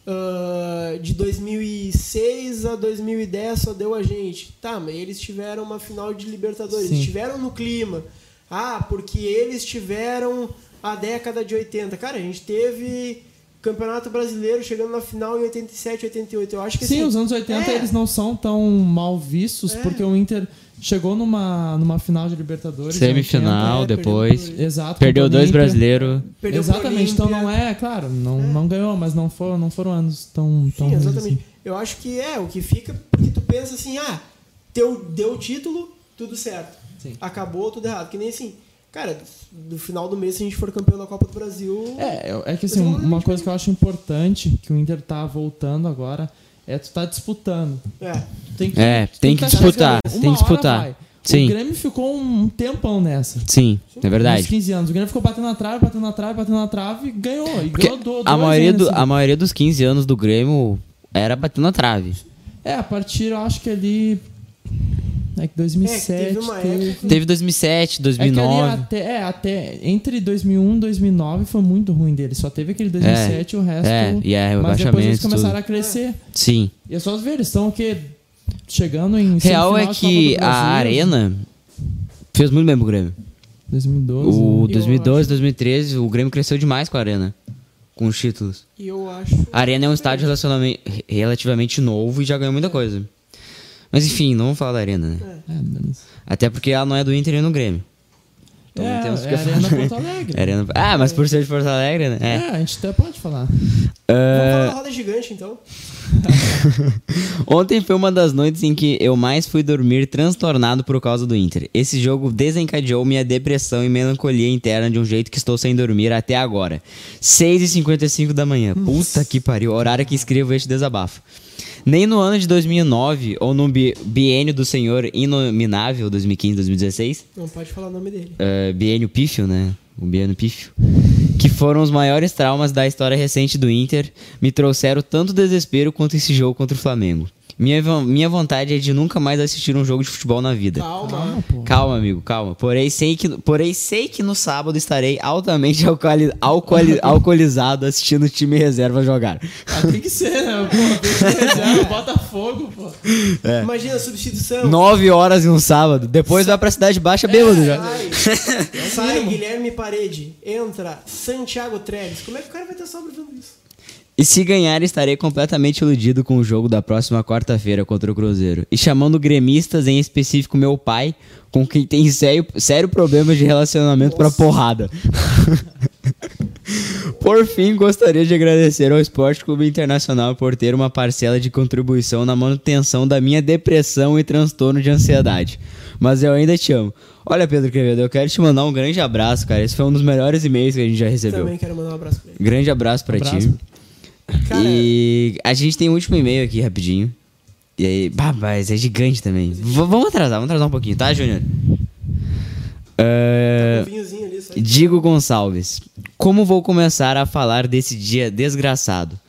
ah, de 2006 a 2010 só deu a gente. Tá, mas eles tiveram uma final de Libertadores, Sim. estiveram no clima. Ah, porque eles tiveram a década de 80. Cara, a gente teve Campeonato Brasileiro chegando na final em 87, 88. Eu acho que Sim, assim, os anos 80 é, eles não são tão mal vistos, É. porque o Inter chegou numa, numa final de Libertadores. em Semifinal, 80. é, depois. perdeu Exato. Perdeu dois brasileiros. Exatamente, então não é, claro, não, não ganhou, mas não foram, não foram anos tão, tão Sim, exatamente. assim. Eu acho que é o que fica, porque tu pensa assim, ah, teu, deu o título, tudo certo. Sim. Acabou, tudo errado. Que nem assim, cara, no final do mês, se a gente for campeão da Copa do Brasil. É, é que Mas assim, é uma coisa que eu acho importante que o Inter tá voltando agora é tu tá disputando. é. Tu tem que, É, tu tem que tá disputar, chegando, tem que hora disputar. vai. Sim. O Grêmio ficou um tempão nessa. Sim, é Uns verdade. 15 anos. O Grêmio ficou batendo na trave, batendo na trave, batendo na trave e ganhou. E Porque ganhou do, a maioria, anos do, seguidos. a maioria dos 15 anos do Grêmio era batendo na trave. É, a partir, eu acho que ali. É que 2007. É, que teve uma teve- época- Teve 2007, É que 2009. ali até, é, até entre 2001 e 2009 foi muito ruim dele. Só teve aquele 2007 e o resto. é, e é, mas depois eles começaram tudo. a crescer. Sim. E é só ver, eles estão o quê? Chegando em. Real é que a Arena fez muito bem pro Grêmio. 2012. O Eu 2012, acho- 2013, o Grêmio cresceu demais com a Arena. Com os títulos. E eu acho. A Arena é um estádio relacioname- relativamente novo e já ganhou muita coisa. Mas enfim, não vamos falar da Arena, né? É, beleza. Até porque ela não é do Inter e no Grêmio. Então é, não temos é que a falar. Arena Porto Alegre. É Arena- Ah, mas por ser de Porto Alegre, né? É. É. a gente até pode falar. Vamos Ah, falar da roda gigante, então. Ontem foi uma das noites em que eu mais fui dormir transtornado por causa do Inter. Esse jogo desencadeou minha depressão e melancolia interna de um jeito que estou sem dormir até agora. 6h55 da manhã. Puta que pariu. Horário que escrevo este desabafo. Nem no ano de 2009 ou no bi- biênio do senhor inominável 2015-2016 Não pode falar o nome dele. uh, biênio pífio, né? O biênio pífio. Que foram os maiores traumas da história recente do Inter, me trouxeram tanto desespero quanto esse jogo contra o Flamengo. Minha, minha vontade é de nunca mais assistir um jogo de futebol na vida. Calma. Calma, pô. Calma, amigo, calma. Porém sei que, porém, sei que no sábado estarei altamente alcooli- alcooli- alcoolizado assistindo o time reserva jogar. Ah, tem que ser, né? Pô, tem que reserva, Botafogo, pô. É. Imagina a substituição. Nove horas em um sábado. Depois vai pra Cidade Baixa bêbado já. Sai, sai Guilherme Parede. Entra Santiago Treves. Como é que o cara vai ter sobrevivendo isso? E se ganhar, estarei completamente iludido com o jogo da próxima quarta-feira contra o Cruzeiro. E chamando gremistas, em específico meu pai, com quem tem sério, sério problema de relacionamento pra porrada. por fim, gostaria de agradecer ao Esporte Clube Internacional por ter uma parcela de contribuição na manutenção da minha depressão e transtorno de ansiedade. Mas eu ainda te amo. Olha, Pedro Quevedo, eu quero te mandar um grande abraço, cara. Esse foi um dos melhores e-mails que a gente já recebeu. Também quero mandar um abraço pra ele. Grande abraço pra ti. Abraço. Cara, E a gente tem um último e-mail aqui rapidinho. E aí, bah, mas é gigante também. V- vamos atrasar, vamos atrasar um pouquinho, tá, Júnior? Um ali, só. Digo Gonçalves, como vou começar a falar desse dia desgraçado?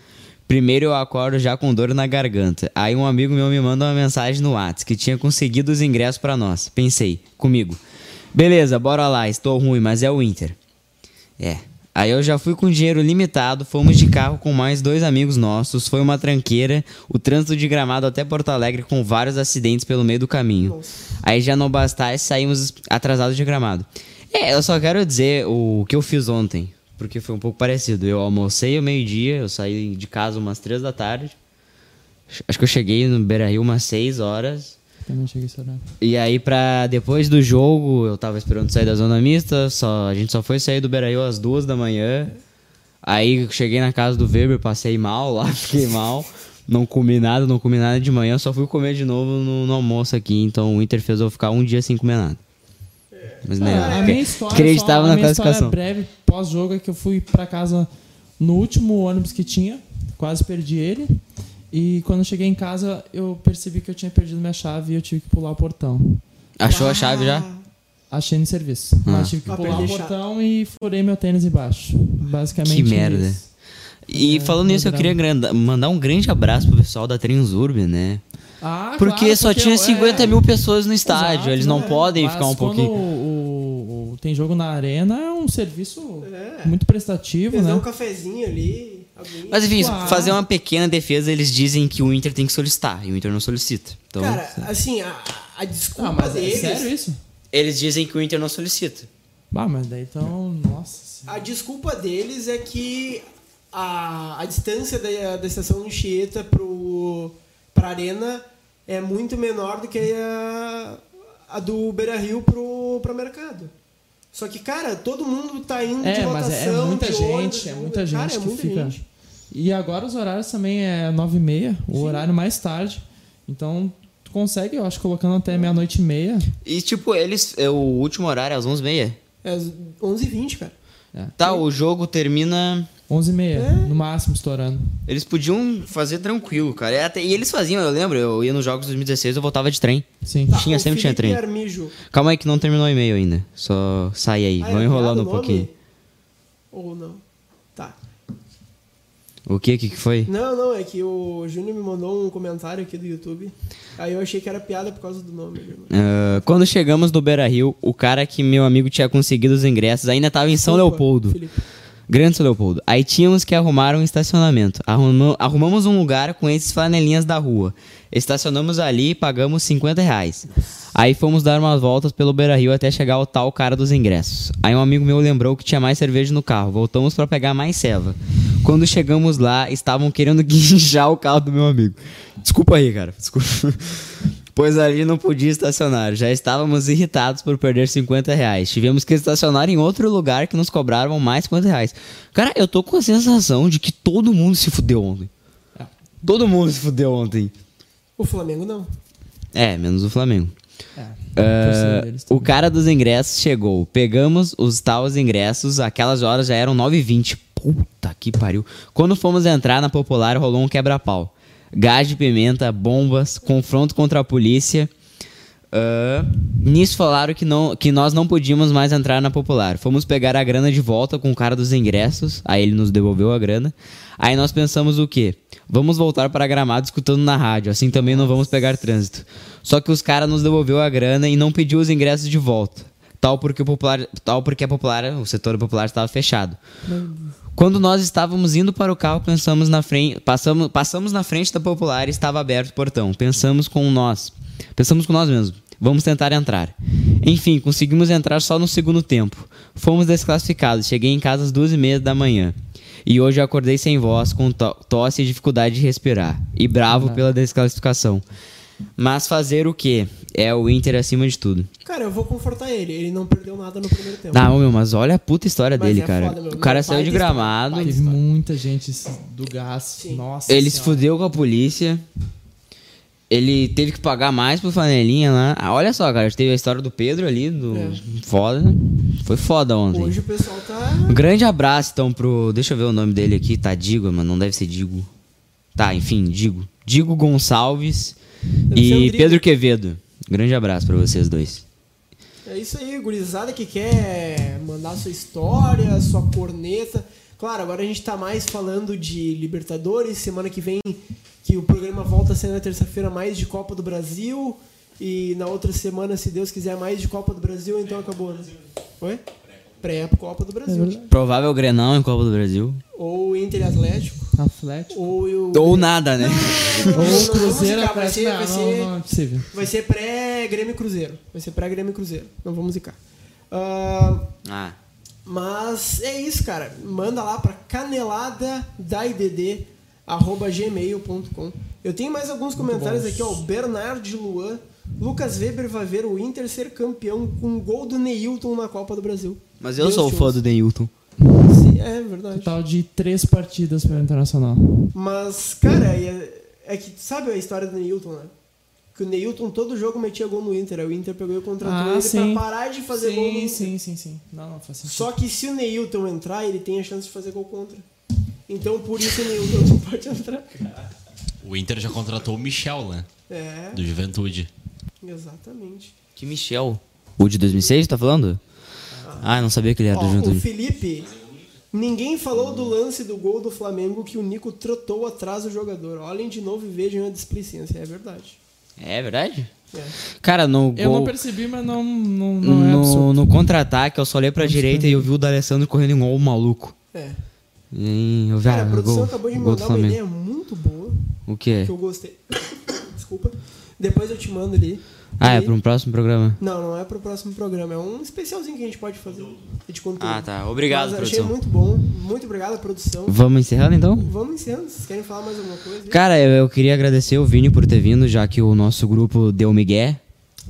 Primeiro eu acordo já com dor na garganta. Aí um amigo meu me manda uma mensagem no WhatsApp que tinha conseguido os ingressos pra nós. Pensei, comigo. Beleza, bora lá, estou ruim, mas é o Inter. É. Aí eu já fui com dinheiro limitado, fomos de carro com mais dois amigos nossos, foi uma tranqueira, o trânsito de gramado até Porto Alegre com vários acidentes pelo meio do caminho. Aí já não bastasse, saímos atrasados de gramado. É, eu só quero dizer o que eu fiz ontem, porque foi um pouco parecido. Eu almocei ao meio-dia, eu saí de casa umas três da tarde. Acho que eu cheguei no Beira Rio umas seis horas. Também cheguei. E aí, pra depois do jogo, eu tava esperando sair da zona mista, só, a gente só foi sair do Beiraí às duas da manhã. Aí cheguei na casa do Weber, passei mal lá, fiquei mal. Não comi nada, não comi nada de manhã, só fui comer de novo no, no almoço aqui. Então o Inter fez eu ficar um dia sem comer nada. Mas né, Ah, a minha história, acreditava só, na a minha classificação. história breve pós-jogo é que eu fui pra casa no último ônibus que tinha, quase perdi ele. E quando eu cheguei em casa, eu percebi que eu tinha perdido minha chave e eu tive que pular o portão. Achou a chave já? Achei no serviço. Ah. Mas tive que Ah, pular o portão e furei meu tênis embaixo. Basicamente. Que merda. isso. E É, falando nisso, eu queria mandar um grande abraço pro pessoal da Transurb, né? Ah, Porque claro, só porque tinha eu- 50 é, mil pessoas no estádio, exato, eles não né? podem Mas ficar um pouquinho. O, o- tem jogo na arena, é um serviço É. muito prestativo, Eles dão um né? cafezinho ali, Mas enfim, Claro. fazer uma pequena defesa, eles dizem que o Inter tem que solicitar, e o Inter não solicita. Então, Cara, assim, a, a desculpa Ah, mas é deles. sério isso? eles dizem que o Inter não solicita. Ah, mas daí então, nossa. senhora. A desculpa deles é que a, a distância da, da estação Anchieta pro, pra arena é muito menor do que a, a do Beira Rio pro, pro mercado. Só que, cara, todo mundo tá indo de É, mas lotação, é, é muita de gente, ônibus, é de- muita gente cara, é que muita fica. gente. E agora os horários também é 9 e meia, o horário mais tarde. Então, tu consegue, eu acho, colocando até meia-noite e meia. E tipo, eles. é, O último horário é às 11h30. É 11h20, cara. Tá, o jogo termina. 11 e meia, É. no máximo, estourando. Eles podiam fazer tranquilo, cara. E, até- e eles faziam, eu lembro, eu ia nos jogos de 2016, eu voltava de trem. Sim. Tá, Tinha, sempre tinha trem. Armijo. Calma aí que não terminou o e-mail ainda. Só sai aí, Ah, vamos é enrolando um pouquinho. Ou não? O que? Que que foi? Não, não, é que o Júnior me mandou um comentário aqui do YouTube. Aí eu achei que era piada por causa do nome. Ah, quando chegamos no Beira Rio, o cara que meu amigo tinha conseguido os ingressos ainda tava em São Desculpa, Leopoldo. Felipe. Grande São Leopoldo. Aí tínhamos que arrumar um estacionamento. Arruma- arrumamos um lugar com esses flanelinhas da rua. Estacionamos ali e pagamos 50 reais. Aí fomos dar umas voltas pelo Beira Rio até chegar ao tal cara dos ingressos. Aí um amigo meu lembrou que tinha mais cerveja no carro. Voltamos pra pegar mais ceva. Quando chegamos lá, estavam querendo guinchar o carro do meu amigo. Desculpa aí, cara. Desculpa. Pois ali não podia estacionar. Já estávamos irritados por perder 50 reais. Tivemos que estacionar em outro lugar que nos cobravam mais 50 reais. Cara, eu tô com a sensação de que todo mundo se fudeu ontem. Todo mundo se fudeu ontem. O Flamengo não. É, menos o Flamengo. É, deles o cara dos ingressos chegou. Pegamos os tais ingressos, aquelas horas já eram 9h20. Puta que pariu. Quando fomos entrar na popular, rolou um quebra-pau. Gás de pimenta, bombas, confronto contra a polícia. Ah, nisso falaram que, não, que nós não podíamos mais entrar na popular. Fomos pegar a grana de volta com o cara dos ingressos. Aí ele nos devolveu a grana. Aí nós pensamos o quê? Vamos voltar para Gramado escutando na rádio. Assim também não vamos pegar trânsito. Só que os caras nos devolveu a grana e não pediu os ingressos de volta. Tal porque o popular, tal porque a popular, o setor popular estava fechado. Quando nós estávamos indo para o carro, pensamos na frente, passamos, passamos na frente da popular e estava aberto o portão. Pensamos com nós, pensamos com nós mesmos. Vamos tentar entrar. Enfim, conseguimos entrar só no segundo tempo. Fomos desclassificados. Cheguei em casa às duas e meia da manhã. E hoje eu acordei sem voz, com to- tosse e dificuldade de respirar. E bravo pela desclassificação. Mas fazer o quê? É o Inter acima de tudo. Cara, eu vou confortar ele. Ele não perdeu nada no primeiro tempo. Ah, meu, mas olha a puta história Mas dele, é cara. foda, meu. o cara saiu de gramado. Teve muita gente do gás. Sim. Nossa. Ele se fudeu com a polícia. Ele teve que pagar mais pro Flanelinha lá. Ah, olha só, cara, teve a história do Pedro ali, do É. foda. Foi foda ontem. Hoje o pessoal tá. Um grande abraço, então, pro. Deixa eu ver o nome dele aqui, tá? Digo, mas não deve ser Digo. Tá, enfim, Digo. Digo Gonçalves e Rodrigo. Pedro Quevedo. Grande abraço pra vocês dois. É isso aí, gurizada que quer mandar sua história, sua corneta. Claro, agora a gente tá mais falando de Libertadores. Semana que vem, que o programa volta a ser na terça-feira, mais de Copa do Brasil. E na outra semana, se Deus quiser, mais de Copa do Brasil, então acabou, né? Oi? Pré-Copa do É Brasil. verdade. Provável Grenal em Copa do Brasil. ou Inter Atlético. Atlético. Ou o. Ou nada, né? Ou não, Cruzeiro, zicar, vai ser, vai Não, ser, não, não é possível. vai ser pré-Grêmio Cruzeiro. Vai ser pré-Grêmio Cruzeiro. Não vamos zicar. Ah, Ah. Mas é isso, cara. Manda lá pra canelada.idd@gmail.com. Eu tenho mais alguns comentários aqui, ó. O Bernard Luan. Lucas Weber vai ver o Inter ser campeão com um gol do Neilton na Copa do Brasil. Mas eu Deus sou fã do Denilton. Sim, é verdade. Total de três partidas pelo Internacional. Mas, cara, é, é que sabe a história do Neilton, né? Que o Neilton todo jogo metia gol no Inter. Aí o Inter pegou e contratou Ah, ele sim. pra parar de fazer gol no Sim, Inter. sim, sim, sim. Não, não faz sentido. Só que se o Neilton entrar, ele tem a chance de fazer gol contra. Então por isso o Neilton não pode entrar. O Inter já contratou o Michel, né? É, Do Juventude. exatamente. Que Michel. O de 2006, tá falando? Ah, não sabia que ele era Ó, do o Juventude. Felipe, ninguém falou do lance do gol do Flamengo que o Nico trotou atrás do jogador. Olhem de novo e vejam a displicência. É verdade. É verdade? É. Cara, no Eu não gol... percebi, mas não, não, não é No, absurdo. no contra-ataque, eu só olhei pra direita e eu vi o D'Alessandro correndo igual um maluco. É. E eu vi, Cara, ah, a produção gol, acabou de me gol mandar uma ideia muito boa, O quê? que eu gostei. Desculpa. Depois eu te mando ali. Ah, é E- pra um próximo programa. Não, não é pro próximo programa. É um especialzinho que a gente pode fazer de conteúdo. Ah, tá. Obrigado, Mas achei produção. muito bom. Muito obrigado, produção. Vamos encerrando então? Vamos encerrando. Vocês querem falar mais alguma coisa? Cara, eu, eu queria agradecer o Vini por ter vindo, já que o nosso grupo deu migué.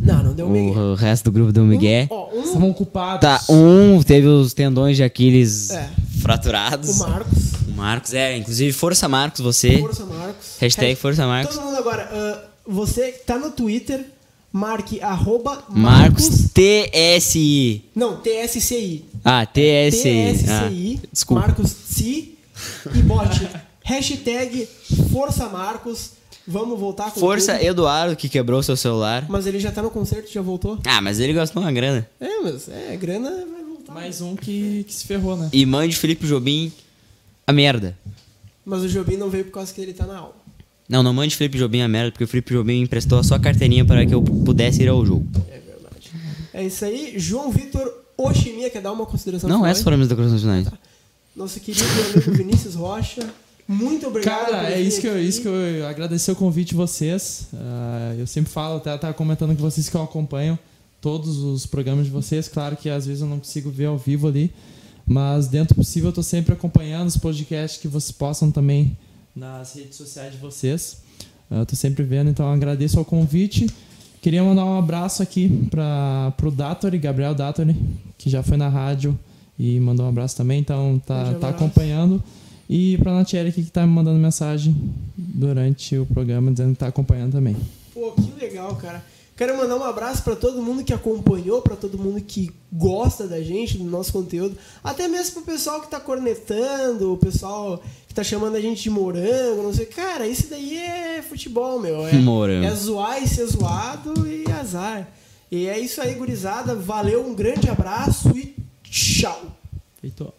Não, não deu O, migué. o resto do grupo deu migué. Ó, um, Estavam ocupados. Tá, um teve os tendões de Aquiles É. fraturados. o Marcos. O Marcos, é, inclusive, força Marcos, você. Força Marcos. Hashtag Hasht- Força Marcos. Todo mundo agora. ah, você tá no Twitter, marque arroba Marcos TSI. Não, TSCI. Ah, TSI. TSCI. Ah, desculpa. Marcos Si. E bote hashtag Força Marcos. Vamos voltar com Força tudo. Eduardo, que quebrou seu celular. Mas ele já tá no concerto, já voltou? Ah, mas ele gastou uma grana. É, mas é, grana vai voltar. Mais um que, que se ferrou, né? E mande Felipe Jobim a merda. Mas o Jobim não veio por causa que ele tá na aula. Não, não mande Felipe Jobim a merda, porque o Felipe Jobim emprestou a sua carteirinha para que eu pudesse ir ao jogo. É verdade. É isso aí. João Vitor Oshimia quer dar uma consideração Não, final essas foram as minhas declarações finais. Nosso querido amigo Vinícius Rocha. Muito obrigado. por Cara, é isso que, eu, isso que eu agradecer o convite de vocês. Ah, eu sempre falo, até tava comentando com vocês que eu acompanho todos os programas de vocês. Claro que às vezes eu não consigo ver ao vivo ali, mas dentro do possível eu tô sempre acompanhando os podcasts que vocês possam também nas redes sociais de vocês. Eu tô sempre vendo, então agradeço ao convite. Queria mandar um abraço aqui para pro Datori, Gabriel Datori, que já foi na rádio e mandou um abraço também, então tá, tá acompanhando. E pra Natiele aqui que tá me mandando mensagem durante o programa dizendo que tá acompanhando também. Pô, que legal, cara. Quero mandar um abraço pra todo mundo que acompanhou, pra todo mundo que gosta da gente, do nosso conteúdo, até mesmo pro pessoal que tá cornetando, o pessoal que tá chamando a gente de morango, não sei. Cara, isso daí é futebol, meu. É, Morango. é zoar e ser zoado e azar. E é isso aí, gurizada. Valeu, um grande abraço e tchau. Feito.